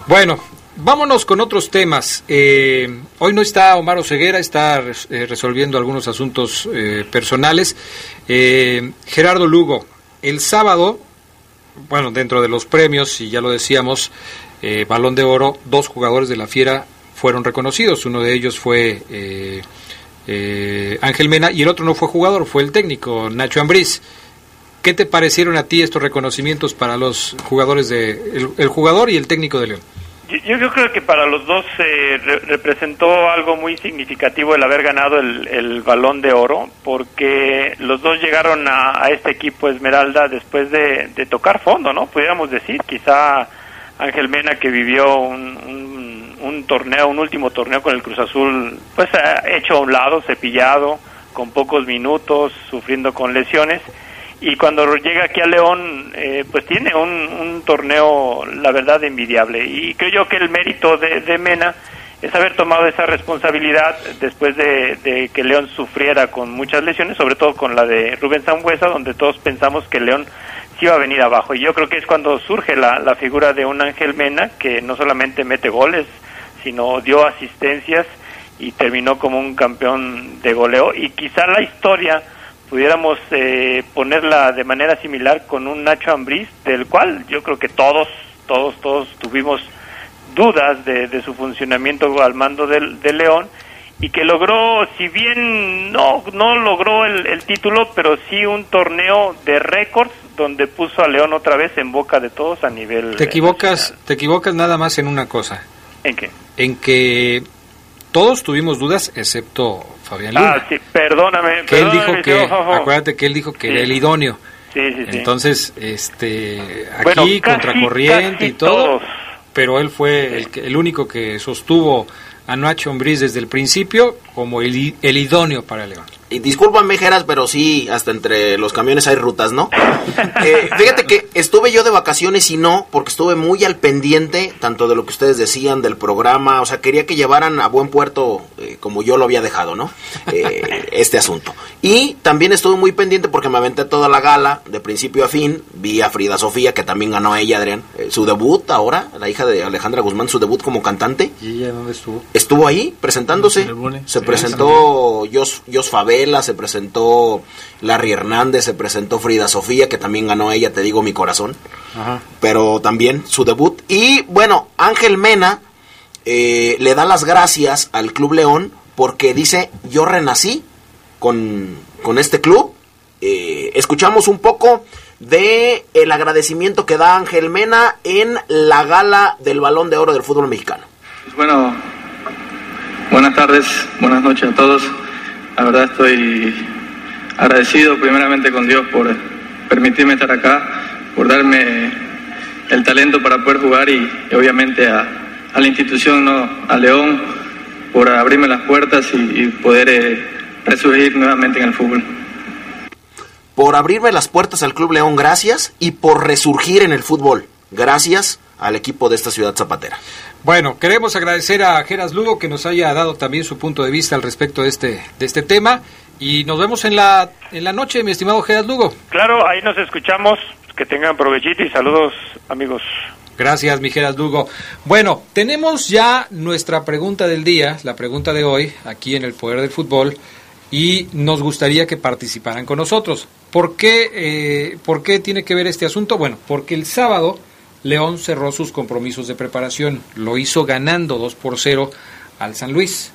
Bueno, Vámonos con otros temas. Eh, hoy no está Omar Ceguera, está eh, resolviendo algunos asuntos eh, personales. Gerardo Lugo, el sábado, bueno, dentro de los premios, y ya lo decíamos, Balón de Oro, dos jugadores de la Fiera fueron reconocidos. Uno de ellos fue Ángel Mena y el otro no fue jugador, fue el técnico, Nacho Ambriz. ¿Qué te parecieron a ti estos reconocimientos para los jugadores de el jugador y el técnico de León? Yo, yo, creo que para los dos eh, representó algo muy significativo el haber ganado el, balón de oro, porque los dos llegaron a, este equipo Esmeralda después de, tocar fondo, ¿no? Pudiéramos decir, quizá Ángel Mena que vivió un, un, torneo, un último torneo con el Cruz Azul, pues hecho a un lado, cepillado, con pocos minutos, sufriendo con lesiones y cuando llega aquí a León, eh, pues tiene un, torneo, la verdad, envidiable. Y creo yo que el mérito de, de Mena es haber tomado esa responsabilidad después de, que León sufriera con muchas lesiones, sobre todo con la de Rubén Sambuesa, donde todos pensamos que León sí iba a venir abajo. Y yo creo que es cuando surge la figura de un Ángel Mena, que no solamente mete goles, sino dio asistencias y terminó como un campeón de goleo. Y quizá la historia pudiéramos eh, ponerla de manera similar con un Nacho Ambriz, del cual yo creo que todos, todos, todos tuvimos dudas de, su funcionamiento al mando del, de León y que logró, si bien no, no logró el, título, pero sí un torneo de récords donde puso a León otra vez en boca de todos a nivel. Te equivocas, te equivocas nada más en una cosa. ¿En qué? En que todos tuvimos dudas, excepto Fabián Luna. Ah, sí, perdóname. Que él dijo que, acuérdate que él dijo que era el idóneo. Sí, sí, sí. Entonces, este, aquí contracorriente y todo, pero él fue el, el único que sostuvo a Nacho Ombriz desde el principio como el, el idóneo para León. Y discúlpame, Geras, pero sí, hasta entre los camiones hay rutas, ¿no? Eh, fíjate que estuve yo de vacaciones y no, porque estuve muy al pendiente, tanto de lo que ustedes decían del programa, o sea, quería que llevaran a buen puerto, eh, como yo lo había dejado, ¿no? Eh, este asunto. Y también estuve muy pendiente porque me aventé toda la gala, de principio a fin, vi a Frida Sofía, que también ganó ella, Adrián, eh, su debut ahora, la hija de Alejandra Guzmán, su debut como cantante. ¿Y ella dónde estuvo? Estuvo ahí presentándose. Se presentó Jos, Jos Se presentó Larry Hernández, se presentó Frida Sofía, que también ganó ella, te digo mi corazón. Ajá. Pero también su debut. Y bueno, Ángel Mena eh, le da las gracias al Club León porque dice, yo renací con, con este club. Eh, escuchamos un poco de el agradecimiento que da Ángel Mena en la gala del Balón de Oro del fútbol mexicano. Bueno, buenas tardes, buenas noches a todos. La verdad estoy agradecido primeramente con Dios por permitirme estar acá, por darme el talento para poder jugar y, obviamente a, la institución, ¿no? a León, por abrirme las puertas y, y poder eh, resurgir nuevamente en el fútbol. Por abrirme las puertas al Club León, gracias. Y por resurgir en el fútbol, gracias al equipo de esta ciudad zapatera. Bueno, queremos agradecer a Geras Lugo que nos haya dado también su punto de vista al respecto de este, de este tema. Y nos vemos en la, en la noche, mi estimado Geras Lugo. Claro, ahí nos escuchamos. Que tengan provechito y saludos, amigos. Gracias, mi Geras Lugo. Bueno, tenemos ya nuestra pregunta del día, la pregunta de hoy, aquí en el Poder del Fútbol, y nos gustaría que participaran con nosotros. ¿Por qué, eh, ¿Por qué tiene que ver este asunto? Bueno, porque el sábado León cerró sus compromisos de preparación, lo hizo ganando 2 por 0 al San Luis.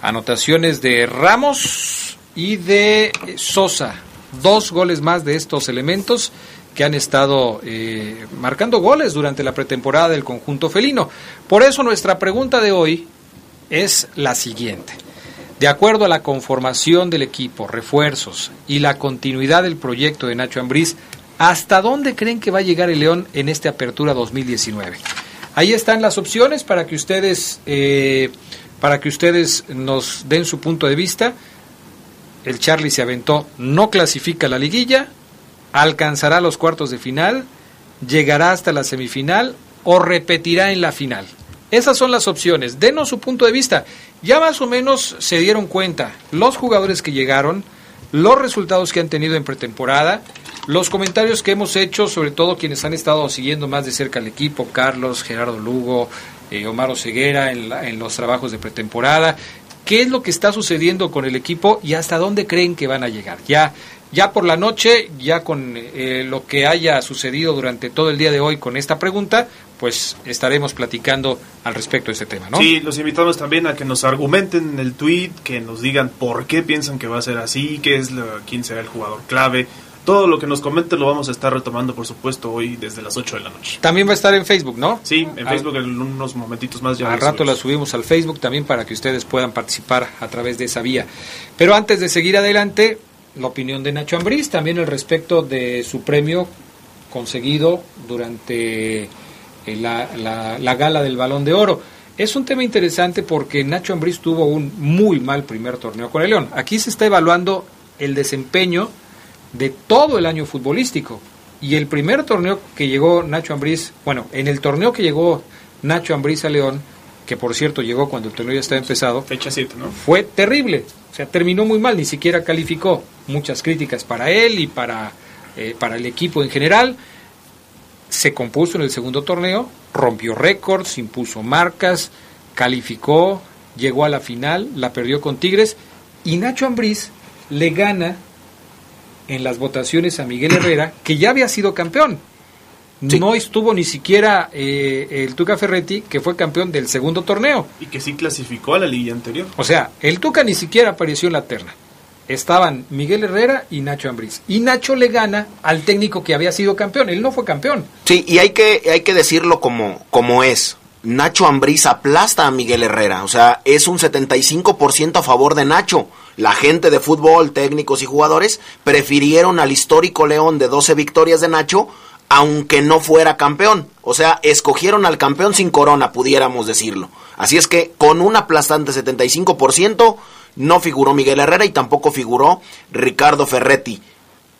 Anotaciones de Ramos y de Sosa, dos goles más de estos elementos que han estado eh, marcando goles durante la pretemporada del conjunto felino. Por eso nuestra pregunta de hoy es la siguiente. De acuerdo a la conformación del equipo, refuerzos y la continuidad del proyecto de Nacho Ambriz, ¿hasta dónde creen que va a llegar el León en esta apertura 2019? Ahí están las opciones para que ustedes eh, para que ustedes nos den su punto de vista. El Charlie se aventó, no clasifica la liguilla, alcanzará los cuartos de final, llegará hasta la semifinal o repetirá en la final. Esas son las opciones. Denos su punto de vista. Ya más o menos se dieron cuenta los jugadores que llegaron, los resultados que han tenido en pretemporada, los comentarios que hemos hecho, sobre todo quienes han estado siguiendo más de cerca al equipo, Carlos, Gerardo Lugo, eh, Omar Oseguera, en, la- en los trabajos de pretemporada. ¿Qué es lo que está sucediendo con el equipo y hasta dónde creen que van a llegar? Ya, ya por la noche, ya con eh, lo que haya sucedido durante todo el día de hoy con esta pregunta, pues estaremos platicando al respecto de este tema, ¿no? Sí, los invitamos también a que nos argumenten en el tweet, que nos digan por qué piensan que va a ser así, qué es quién será el jugador clave. Todo lo que nos comenten lo vamos a estar retomando, por supuesto, hoy desde las 8 de la noche. También va a estar en Facebook, ¿no? Sí, en Al- Facebook en unos momentitos más ya. Al rato la subimos. al Facebook también para que ustedes puedan participar a través de esa vía. Pero antes de seguir adelante, la opinión de Nacho Ambriz, también el respecto de su premio conseguido durante eh, la, la- la gala del Balón de Oro. Es un tema interesante porque Nacho Ambriz tuvo un muy mal primer torneo con el León. Aquí se está evaluando el desempeño de todo el año futbolístico. Y el primer torneo que llegó Nacho Ambriz, bueno, en el torneo que llegó Nacho Ambriz a León, que por cierto llegó cuando el torneo ya estaba empezado, Fecha 7, ¿no? fue terrible. O sea, terminó muy mal, ni siquiera calificó. Muchas críticas para él y para, eh, para el equipo en general. Se compuso en el segundo torneo, rompió récords, impuso marcas, calificó, llegó a la final, la perdió con Tigres y Nacho Ambriz le gana en las votaciones a Miguel Herrera, que ya había sido campeón. No estuvo ni siquiera eh, el Tuca Ferretti, que fue campeón del segundo torneo. Y que sí clasificó a la liga anterior. O sea, el Tuca ni siquiera apareció en la terna. Estaban Miguel Herrera y Nacho Ambriz. Y Nacho le gana al técnico que había sido campeón. Él no fue campeón. Sí, y hay que, hay que decirlo como, como es. Nacho Ambriz aplasta a Miguel Herrera. O sea, es un 75% a favor de Nacho. La gente de fútbol, técnicos y jugadores, prefirieron al histórico León de 12 victorias de Nacho, aunque no fuera campeón. O sea, escogieron al campeón sin corona, pudiéramos decirlo. Así es que con un aplastante 75%, no figuró Miguel Herrera y tampoco figuró Ricardo Ferretti.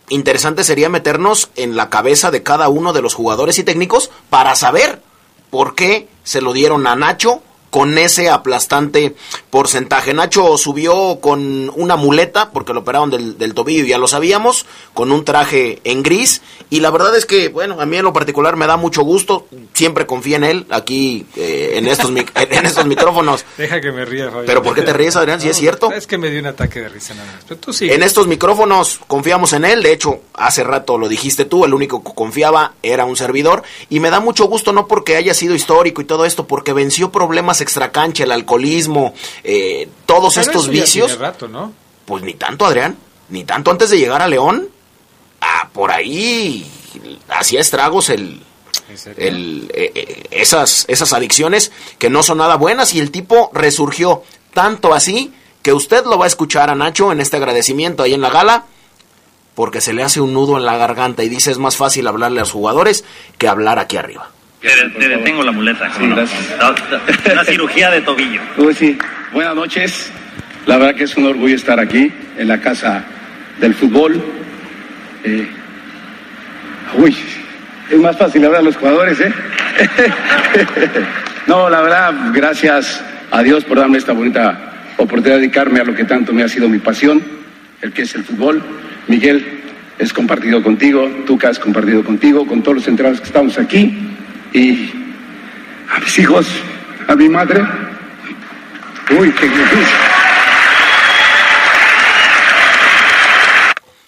Interesante sería meternos en la cabeza de cada uno de los jugadores y técnicos para saber por qué se lo dieron a Nacho con ese aplastante porcentaje. Nacho subió con una muleta, porque lo operaron del, del, tobillo, ya lo sabíamos, con un traje en gris. Y la verdad es que, bueno, a mí en lo particular me da mucho gusto. Siempre confío en él, aquí eh, en, estos en estos micrófonos. Deja que me ría, Fabián. ¿Pero por qué te ríes, Adrián? Si ¿Sí es cierto. Es que me dio un ataque de risa nada más. Pero tú. En estos micrófonos confiamos en él. De hecho, hace rato lo dijiste tú, el único que confiaba era un servidor. Y me da mucho gusto, no porque haya sido histórico y todo esto, porque venció problemas extracancha, el alcoholismo, eh, todos Pero estos vicios. rato, ¿no? Pues ni tanto, Adrián, ni tanto antes de llegar a León. Ah, por ahí hacía estragos el, el, eh, eh, esas, esas adicciones que no son nada buenas y el tipo resurgió tanto así que usted lo va a escuchar a Nacho en este agradecimiento ahí en la gala porque se le hace un nudo en la garganta y dice es más fácil hablarle a los jugadores que hablar aquí arriba. Te, te detengo la muleta. Sí, gracias. La, la cirugía de tobillo. Uy, sí. Buenas noches. La verdad que es un orgullo estar aquí, en la casa del fútbol. Eh, uy, es más fácil hablar a los jugadores, ¿eh? no, la verdad, gracias a Dios por darme esta bonita oportunidad de dedicarme a lo que tanto me ha sido mi pasión, el que es el fútbol. Miguel, es compartido contigo, Tuca es compartido contigo, con todos los centrales que estamos aquí y a mis hijos, a mi madre. Uy, qué difícil.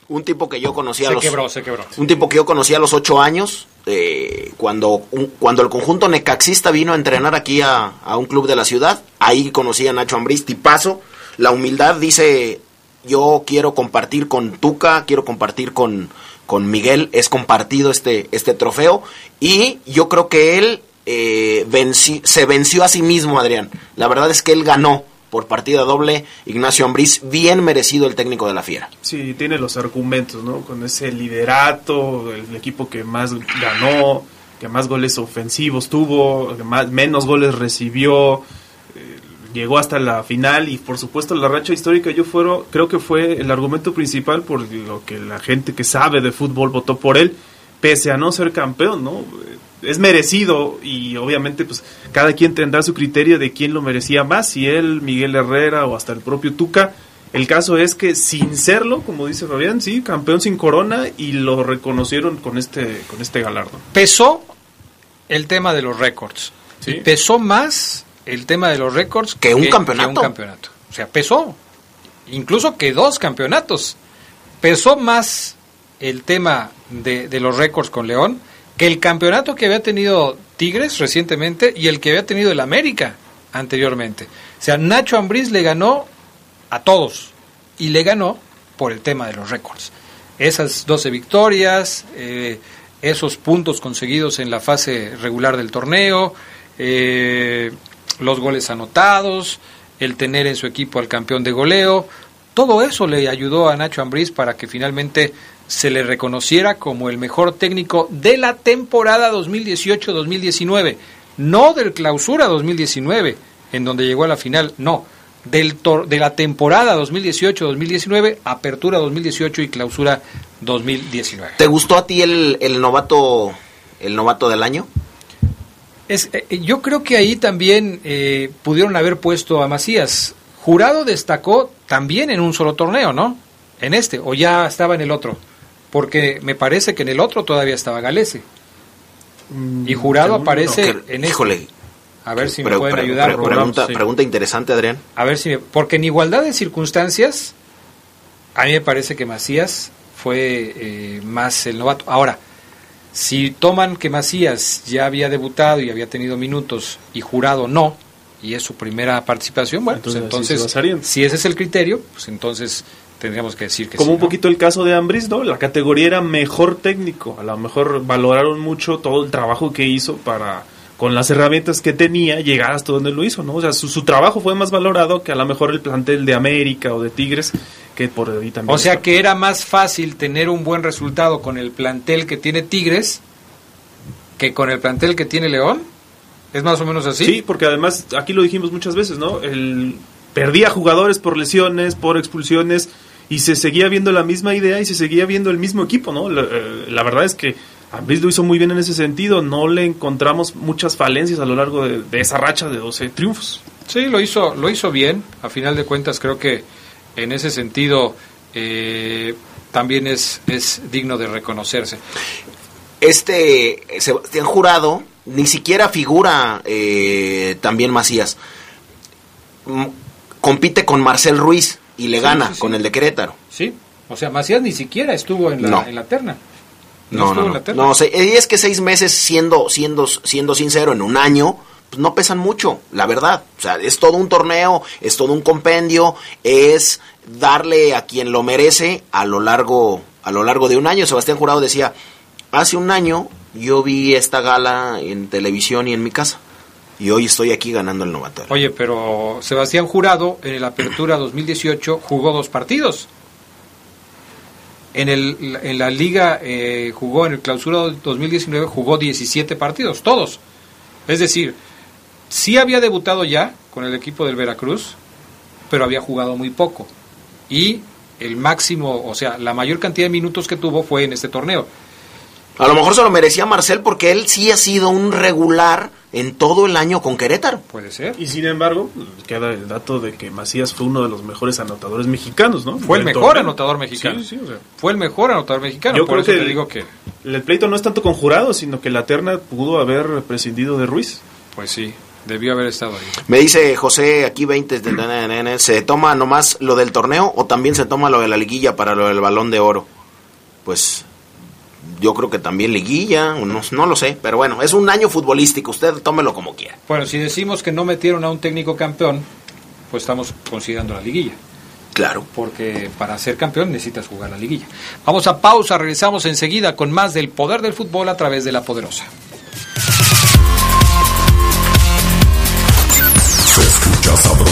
Un tipo que yo conocía a los quebró, se quebró. un tipo que yo conocí a los ocho años eh, cuando un- cuando el conjunto necaxista vino a entrenar aquí a, a un club de la ciudad ahí conocí a Nacho Ambriz tipazo la humildad dice yo quiero compartir con Tuca quiero compartir con con Miguel es compartido este este trofeo y yo creo que él eh, se venció a sí mismo Adrián la verdad es que él ganó por partida doble Ignacio Ambriz bien merecido el técnico de la Fiera Sí, tiene los argumentos, ¿no? Con ese liderato, el equipo que más ganó, que más goles ofensivos tuvo, que más, menos goles recibió, llegó hasta la final y por supuesto la racha histórica yo fueron, creo que fue el argumento principal por lo que la gente que sabe de fútbol votó por él, pese a no ser campeón, ¿no? Es merecido y obviamente pues cada quien tendrá su criterio de quién lo merecía más, si él, Miguel Herrera o hasta el propio Tuca. El caso es que sin serlo, como dice Fabián, sí, campeón sin corona y lo reconocieron con este con este galardón. Pesó el tema de los récords. Pesó más el tema de los récords Que un campeonato. un campeonato. O sea, pesó. Incluso que dos campeonatos. Pesó más el tema de, de los récords con León que el campeonato que había tenido Tigres recientemente y el que había tenido el América anteriormente. O sea, Nacho Ambriz le ganó a todos y le ganó por el tema de los récords. Esas 12 victorias, eh, esos puntos conseguidos en la fase regular del torneo, eh, los goles anotados, el tener en su equipo al campeón de goleo, todo eso le ayudó a Nacho Ambriz para que finalmente se le reconociera como el mejor técnico de la temporada 2018-2019, no del clausura 2019, en donde llegó a la final, no, del tor- de la temporada 2018-2019, apertura 2018 y clausura 2019. ¿Te gustó a ti el, el novato el novato del año? Es, eh, yo creo que ahí también eh, pudieron haber puesto a Macías. Jurado destacó también en un solo torneo, ¿no? En este, o ya estaba en el otro. Porque me parece que en el otro todavía estaba Galese. Y Jurado aparece no, que- en este. híjole. A ver si me Pre- pueden pre- ayudar. pre- pregunta, sí. pregunta interesante, Adrián. A ver si me- porque en igualdad de circunstancias, a mí me parece que Macías fue eh, más el novato. Ahora, si toman que Macías ya había debutado y había tenido minutos y jurado no, y es su primera participación, bueno, pues Entonces, se entonces, si ese es el criterio, pues entonces tendríamos que decir que Como sí, un ¿no? poquito el caso de Ambris, ¿no? La categoría era mejor técnico. A lo mejor valoraron mucho todo el trabajo que hizo para, con las herramientas que tenía, llegar hasta donde lo hizo, ¿no? O sea, su, su trabajo fue más valorado que a lo mejor el plantel de América o de Tigres, que por ahí también. O sea que era más fácil tener un buen resultado con el plantel que tiene Tigres que con el plantel que tiene León. ¿Es más o menos así? Sí, porque además, aquí lo dijimos muchas veces, ¿no? El perdía jugadores por lesiones, por expulsiones, y se seguía viendo la misma idea y se seguía viendo el mismo equipo, ¿no? La, eh, la verdad es que Ambris lo hizo muy bien en ese sentido, no le encontramos muchas falencias a lo largo de, de esa racha de 12 triunfos. Sí, lo hizo, lo hizo bien. A final de cuentas, creo que en ese sentido eh, también es, es digno de reconocerse. Este Sebastián Jurado ni siquiera figura eh, también Macías. Mm, Compite con Marcel Ruiz y le Sí, gana sí, sí. con el de Querétaro. Sí, o sea, Macías ni siquiera estuvo en la, No. en la terna. No, no, en no. la terna. No, se- y es que seis meses siendo, siendo, siendo sincero, en un año, no pesan mucho, la verdad. O sea, es todo un torneo, es todo un compendio, es darle a quien lo merece a lo largo, a lo largo de un año. Sebastián Jurado decía, hace un año yo vi esta gala en televisión y en mi casa. Y hoy estoy aquí ganando el novato. Oye, pero Sebastián Jurado en el Apertura 2018 jugó dos partidos. En, el, en la liga eh, jugó, en el Clausura 2019 jugó 17 partidos, todos. Es decir, sí había debutado ya con el equipo del Veracruz, pero había jugado muy poco. Y el máximo, o sea, la mayor cantidad de minutos que tuvo fue en este torneo. A lo mejor se lo merecía Marcel porque él sí ha sido un regular en todo el año con Querétaro. Puede ser. Y sin embargo, queda el dato de que Macías fue uno de los mejores anotadores mexicanos, ¿no? Fue el mejor torneo. anotador mexicano. Sí, sí, o sea, Fue el mejor anotador mexicano. Yo por creo eso que te el- digo que, el pleito no es tanto con Jurado, sino que la terna pudo haber prescindido de Ruiz. pues sí, debió haber estado ahí. Me dice José, aquí 20, de- de- de- de- ¿se toma nomás lo del torneo o también se toma lo de la liguilla para lo del balón de oro? Pues yo creo que también liguilla, no, no lo sé, pero bueno, es un año futbolístico, usted tómelo como quiera. Bueno, si decimos que no metieron a un técnico campeón, pues estamos considerando la liguilla. Claro. Porque para ser campeón necesitas jugar la liguilla. Vamos a pausa, regresamos enseguida con más del poder del fútbol a través de la poderosa.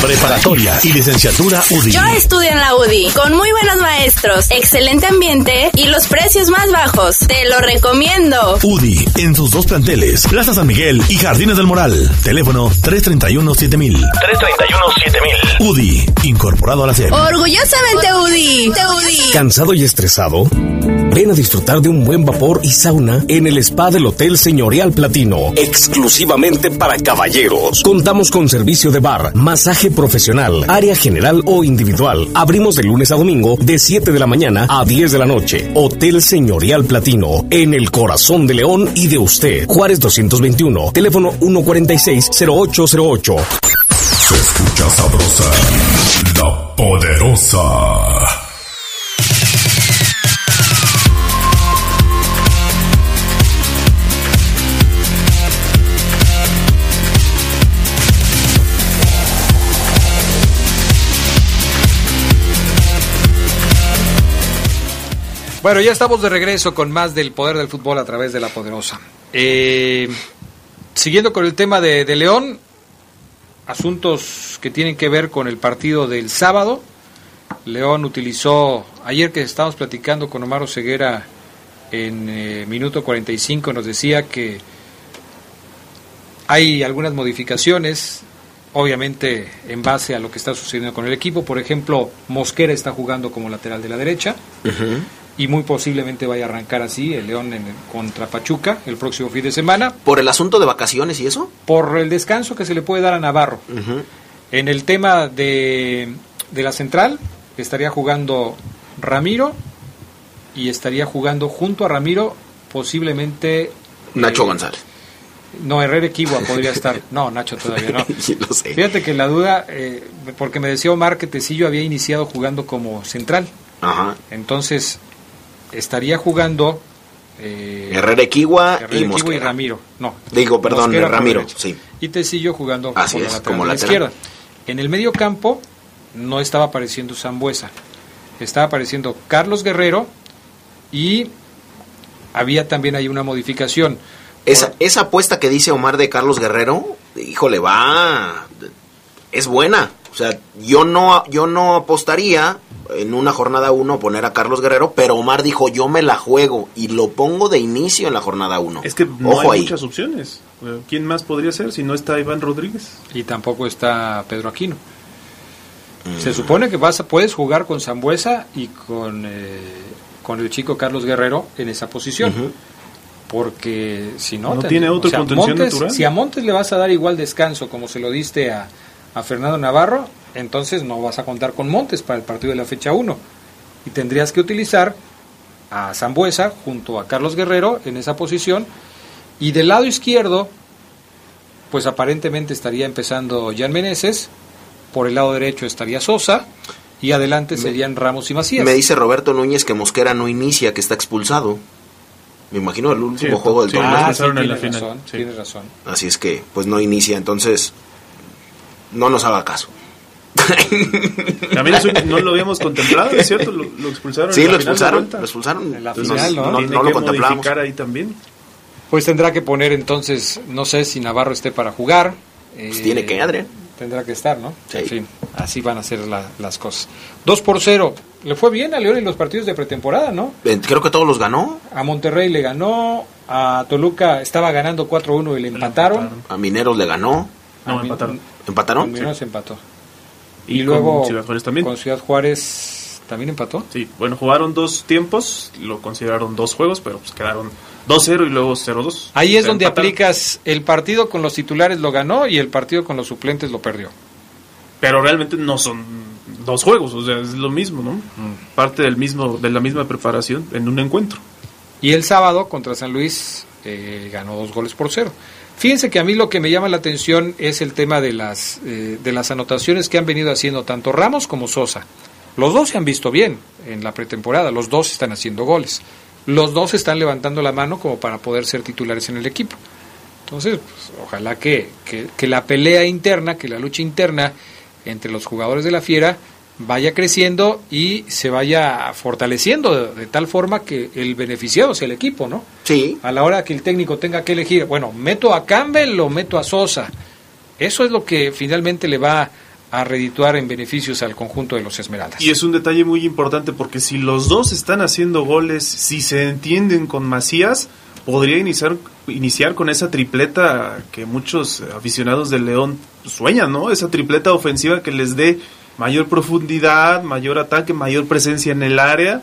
Preparatoria y licenciatura UDI. Yo estudio en la UDI, con muy buenos maestros, excelente ambiente y los precios más bajos. Te lo recomiendo. UDI en sus dos planteles, Plaza San Miguel y Jardines del Moral. Teléfono 331-7000. 331-7000. UDI, incorporado a la serie. Orgullosamente UDI. UDI. ¿Cansado y estresado? Ven a disfrutar de un buen vapor y sauna en el spa del Hotel Señorial Platino, exclusivamente para caballeros. Contamos con servicio de bar, masaje profesional, área general o individual. Abrimos de lunes a domingo de 7 de la mañana a 10 de la noche. Hotel Señorial Platino, en el corazón de León y de usted. Juárez 221, teléfono 146-0808. Se escucha sabrosa, la poderosa. Bueno, ya estamos de regreso con más del poder del fútbol a través de la poderosa. Eh, siguiendo con el tema de, León, asuntos que tienen que ver con el partido del sábado. León utilizó, ayer que estábamos platicando con Omar Ceguera en eh, minuto 45, nos decía que hay algunas modificaciones, obviamente en base a lo que está sucediendo con el equipo. Por ejemplo, Mosquera está jugando como lateral de la derecha y muy posiblemente vaya a arrancar así el León en, contra Pachuca el próximo fin de semana ¿Por el asunto de vacaciones y eso? por el descanso que se le puede dar a Navarro. En el tema de, de la central estaría jugando Ramiro y estaría jugando junto a Ramiro posiblemente Nacho eh, González. No, Herrera Equigua podría estar. No, Nacho todavía no. Sí, lo sé. Fíjate que la duda, eh, porque me decía Omar que Tecillo había iniciado jugando como central. Ajá. Entonces, estaría jugando. eh, Herrera Equigua y Mosquera. Ramiro. No. Digo, perdón, Mosquera Ramiro, sí. Y Tecillo jugando Así como es, como la izquierda. En el medio campo no estaba apareciendo Zambuesa. Estaba apareciendo Carlos Guerrero y había también ahí una modificación. Esa, esa apuesta que dice Omar de Carlos Guerrero, híjole, va, es buena. O sea, yo no, yo no apostaría en una jornada 1 poner a Carlos Guerrero, pero Omar dijo, yo me la juego y lo pongo de inicio en la jornada 1. Es que no hay muchas opciones. ¿Quién más podría ser si no está Iván Rodríguez? Y tampoco está Pedro Aquino. Se supone que vas a, puedes jugar con Zambuesa y con, eh, con el chico Carlos Guerrero en esa posición. Porque si no... No tiene otro o sea, contención Montes- natural. Si a Montes le vas a dar igual descanso como se lo diste a, a Fernando Navarro, entonces no vas a contar con Montes para el partido de la fecha 1. Y tendrías que utilizar a Zambuesa junto a Carlos Guerrero en esa posición. Y del lado izquierdo, pues aparentemente estaría empezando Jan Meneses. Por el lado derecho estaría Sosa. Y adelante serían Ramos y Macías. Me dice Roberto Núñez que Mosquera no inicia, que está expulsado. Me imagino el último Sí, juego del sí, torneo. Ah, sí, razón, tienes razón. Así es que, pues no inicia. Entonces, no nos haga caso. También eso no lo habíamos contemplado, ¿es cierto? Lo, lo expulsaron. Sí, en la lo expulsaron. Lo expulsaron. En la Entonces, final, ¿no? no, Tiene no lo contemplamos. ahí también. Pues tendrá que poner entonces, no sé si Navarro esté para jugar. Pues eh, tiene que, Adrián. Tendrá que estar, ¿no? Sí. En fin, así van a ser la- las cosas. 2 por 0. Le fue bien a León en los partidos de pretemporada, ¿no? Eh, Creo que todos los ganó. A Monterrey le ganó, a Toluca estaba ganando 4-1 y le empataron. A Mineros le ganó. No, A empataron. ¿Empataron? Mineros empató. Y Y, luego con Ciudad Juárez también. con Ciudad Juárez también empató. Sí, bueno, jugaron dos tiempos, lo consideraron dos juegos, pero pues quedaron 2-0 y luego 0-2. Ahí es Se donde empataron. aplicas el partido con los titulares lo ganó y el partido con los suplentes lo perdió. Pero realmente no son dos juegos, o sea, es lo mismo, ¿no? Parte del mismo, de la misma preparación en un encuentro. Y el sábado contra San Luis eh, ganó dos goles por cero. Fíjense que a mí lo que me llama la atención es el tema de las, eh, de las anotaciones que han venido haciendo tanto Ramos como Sosa. Los dos se han visto bien en la pretemporada, los dos están haciendo goles. Los dos están levantando la mano como para poder ser titulares en el equipo. Entonces, pues, ojalá que, que- que la pelea interna, que la lucha interna entre los jugadores de la Fiera vaya creciendo y se vaya fortaleciendo de, de tal forma que el beneficiado sea el equipo, ¿no? Sí. A la hora que el técnico tenga que elegir, bueno, meto a Campbell o meto a Sosa. Eso es lo que finalmente le va a redituar en beneficios al conjunto de los Esmeraldas. Y es un detalle muy importante porque si los dos están haciendo goles, si se entienden con Macías, podría iniciar, iniciar con esa tripleta que muchos aficionados del León sueñan, ¿no? Esa tripleta ofensiva que les dé mayor profundidad, mayor ataque, mayor presencia en el área.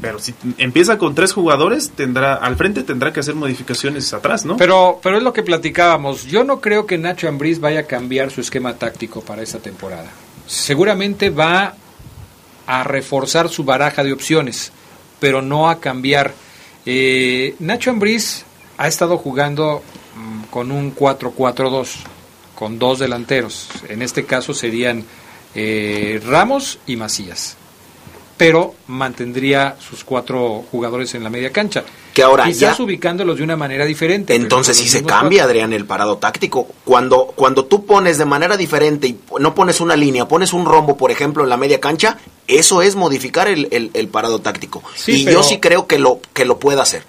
Pero si empieza con tres jugadores, tendrá al frente tendrá que hacer modificaciones atrás, ¿no? Pero, pero es lo que platicábamos. Yo no creo que Nacho Ambriz vaya a cambiar su esquema táctico para esta temporada. Seguramente va a reforzar su baraja de opciones, pero no a cambiar. Eh, Nacho Ambriz ha estado jugando mm, con un 4-4-2, con dos delanteros. En este caso serían eh, Ramos y Macías. Pero mantendría sus cuatro jugadores en la media cancha. Que ahora Quizás ya- ubicándolos de una manera diferente. Entonces sí se cambia, cuatro. Adrián, el parado táctico. Cuando, cuando tú pones de manera diferente y no pones una línea, pones un rombo, por ejemplo, en la media cancha, eso es modificar el, el- el parado táctico. Sí, y pero- yo sí creo que lo, que lo puede hacer.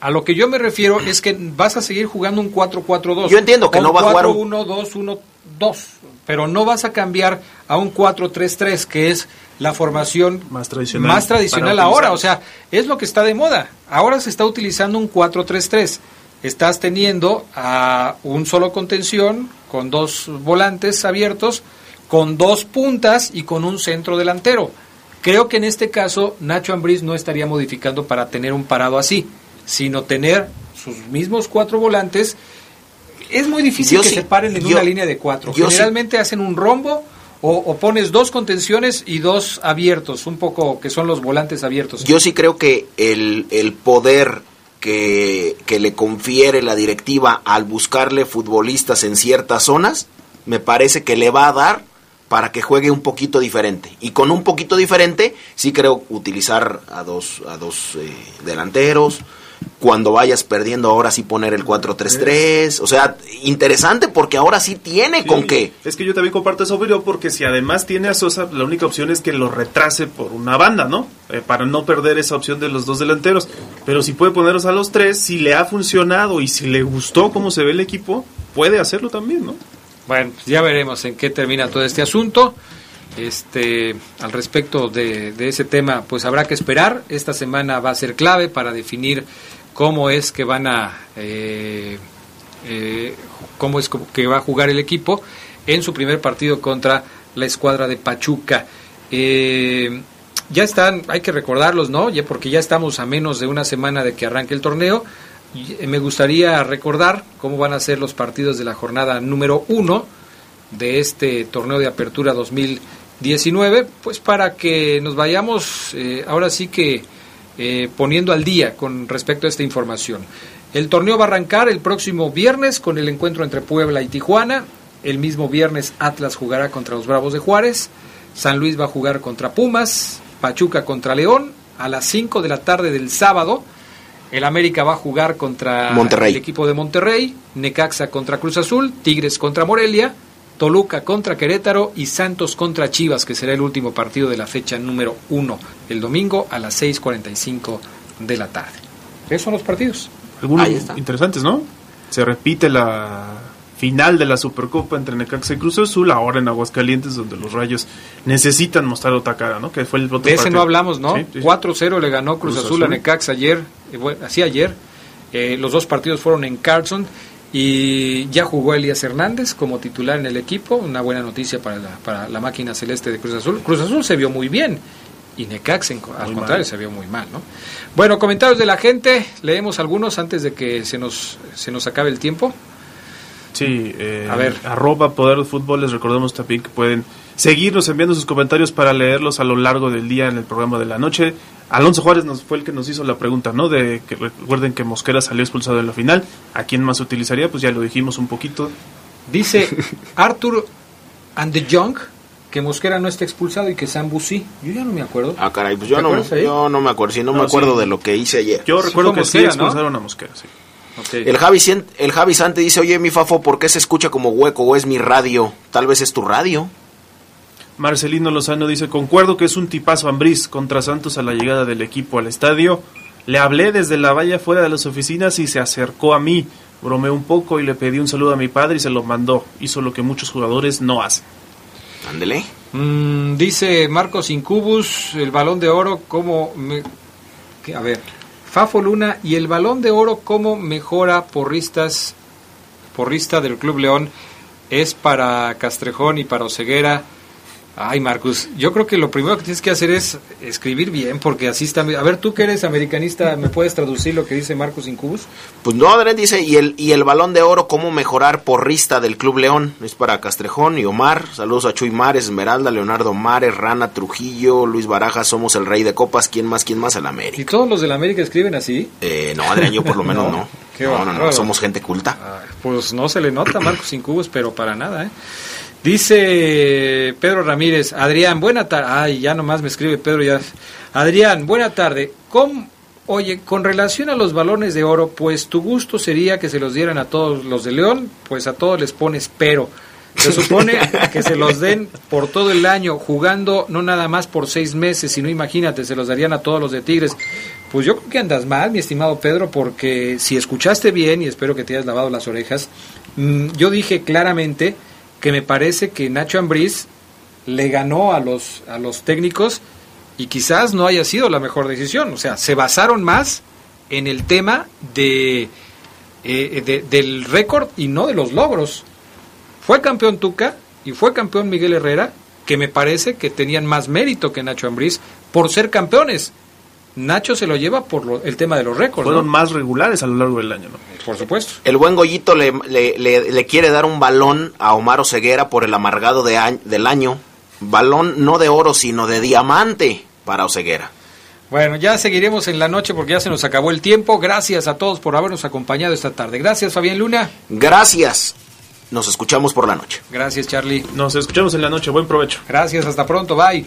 A lo que yo me refiero es que vas a seguir jugando un 4-4-2. Yo entiendo que no va a jugar un- 4-1-2-1-2, pero no vas a cambiar a un 4-3-3, que es la formación más tradicional, más tradicional ahora. O sea, es lo que está de moda. Ahora se está utilizando un 4-3-3. Estás teniendo a un solo contención, con dos volantes abiertos, con dos puntas y con un centro delantero. Creo que en este caso Nacho Ambriz no estaría modificando para tener un parado así, sino tener sus mismos cuatro volantes. Es muy difícil Yo que sí- se paren en yo- una línea de cuatro. sí- Generalmente hacen un rombo o, o pones dos contenciones y dos abiertos, un poco que son los volantes abiertos. Yo sí creo que el, el poder que, que le confiere la directiva al buscarle futbolistas en ciertas zonas, me parece que le va a dar para que juegue un poquito diferente. Y con un poquito diferente, sí creo utilizar a dos, a dos eh, delanteros, cuando vayas perdiendo ahora sí poner el 4-3-3. O sea, interesante porque ahora sí tiene con qué. Es que yo también comparto esa opinión porque si además tiene a Sosa, la única opción es que lo retrase por una banda, ¿no? Eh, para no perder esa opción de los dos delanteros. Pero si puede ponerlos a los tres, si le ha funcionado y si le gustó cómo se ve el equipo, puede hacerlo también, ¿no? Bueno, pues ya veremos en qué termina todo este asunto. Este, al respecto de, de ese tema, pues habrá que esperar. Esta semana va a ser clave para definir cómo es que van a eh, eh, cómo es que va a jugar el equipo en su primer partido contra la escuadra de Pachuca. Eh, ya están, hay que recordarlos, ¿no? Ya porque ya estamos a menos de una semana de que arranque el torneo. Me gustaría recordar cómo van a ser los partidos de la jornada número uno de este torneo de apertura 2019, pues para que nos vayamos ahora sí que eh, poniendo al día con respecto a esta información. El torneo va a arrancar el próximo viernes con el encuentro entre Puebla y Tijuana. El mismo viernes Atlas jugará contra los Bravos de Juárez. San Luis va a jugar contra Pumas. Pachuca contra León. A las 5 de la tarde del sábado. El América va a jugar contra el equipo de Monterrey. Necaxa contra Cruz Azul. Tigres contra Morelia. Toluca contra Querétaro y Santos contra Chivas, que será el último partido de la fecha número uno, el domingo a las 6.45 de la tarde. Esos son los partidos. Algunos interesantes, ¿no? Se repite la final de la Supercopa entre Necaxa y Cruz Azul, ahora en Aguascalientes, donde los Rayos necesitan mostrar otra cara, ¿no? Que fue el otro De ese no hablamos, ¿no? 4-0 le ganó Cruz, Azul, a Necaxa ayer, eh, así ayer. Eh, los dos partidos fueron en Carlson y ya jugó Elías Hernández como titular en el equipo, una buena noticia para la, para la máquina celeste de Cruz Azul. Cruz Azul se vio muy bien y Necax al contrario se vio muy mal, ¿no? Bueno, comentarios de la gente, leemos algunos antes de que se nos se nos acabe el tiempo. Sí, eh, a ver, arroba Poder de Fútbol, les recordamos también que pueden seguirnos enviando sus comentarios para leerlos a lo largo del día en el programa de la noche. Alonso Juárez nos fue el que nos hizo la pregunta, ¿no? De que recuerden que Mosquera salió expulsado en la final. ¿A quién más utilizaría? Pues ya lo dijimos un poquito. Dice Arthur and the Young que Mosquera no está expulsado y que Sambu sí. Yo ya no me acuerdo. Ah, caray, pues yo, no, yo no me acuerdo. Si no, me acuerdo de lo que hice ayer. Yo recuerdo que sí expulsaron a Mosquera, sí. El, Javi, el Javi Sante dice, oye, mi Fafo, ¿por qué se escucha como hueco o es mi radio? Tal vez es tu radio. Marcelino Lozano dice, concuerdo que es un tipazo Ambriz contra Santos a la llegada del equipo al estadio. Le hablé desde la valla fuera de las oficinas y se acercó a mí. Bromeé un poco y le pedí un saludo a mi padre y se lo mandó. Hizo lo que muchos jugadores no hacen. Ándele. Mm, dice Marcos Incubus, el balón de oro, como... Me... A ver, Fafo Luna y el balón de oro, ¿cómo mejora porristas, porrista del Club León? Es para Castrejón y para Oseguera Ay, Marcus, yo creo que lo primero que tienes que hacer es escribir bien, porque así está. A ver, tú que eres americanista, ¿me puedes traducir lo que dice Marcus Incubus? Pues no, Adrián dice, y el, y el balón de oro, ¿cómo mejorar porrista del Club León? Es para Castrejón y Omar. Saludos a Chuy Mares, Esmeralda, Leonardo Mares, Rana, Trujillo, Luis Baraja, somos el rey de copas. ¿Quién más, quién más? El América. ¿Y todos los del América escriben así? Eh, no, Adrián, yo por lo menos no. no. no, no, somos gente culta. Ah, pues no se le nota Marcus Incubus, pero para nada, ¿eh? Dice Pedro Ramírez, Adrián, buena tarde. Ay, ya nomás me escribe Pedro ya. Adrián, buena tarde. Oye, con relación a los balones de oro, pues tu gusto sería que se los dieran a todos los de León, pues a todos les pones pero. Se supone que se los den por todo el año, jugando no nada más por seis meses, sino imagínate, se los darían a todos los de Tigres. Pues yo creo que andas mal, mi estimado Pedro, porque si escuchaste bien, y espero que te hayas lavado las orejas, mm, yo dije claramente que me parece que Nacho Ambriz le ganó a los, a los técnicos y quizás no haya sido la mejor decisión. O sea, se basaron más en el tema de, eh, del récord y no de los logros. Fue campeón Tuca y fue campeón Miguel Herrera, que me parece que tenían más mérito que Nacho Ambriz por ser campeones. Nacho se lo lleva por el tema de los récords. Fueron más regulares a lo largo del año, ¿no? Por supuesto. El buen Goyito le, le, quiere dar un balón a Omar Oseguera por el amargado de del año. Balón no de oro, sino de diamante para Oseguera. Bueno, ya seguiremos en la noche porque ya se nos acabó el tiempo. Gracias a todos por habernos acompañado esta tarde. Gracias, Fabián Luna. Gracias. Nos escuchamos por la noche. Gracias, Charlie. Nos escuchamos en la noche. Buen provecho. Gracias, hasta pronto. Bye.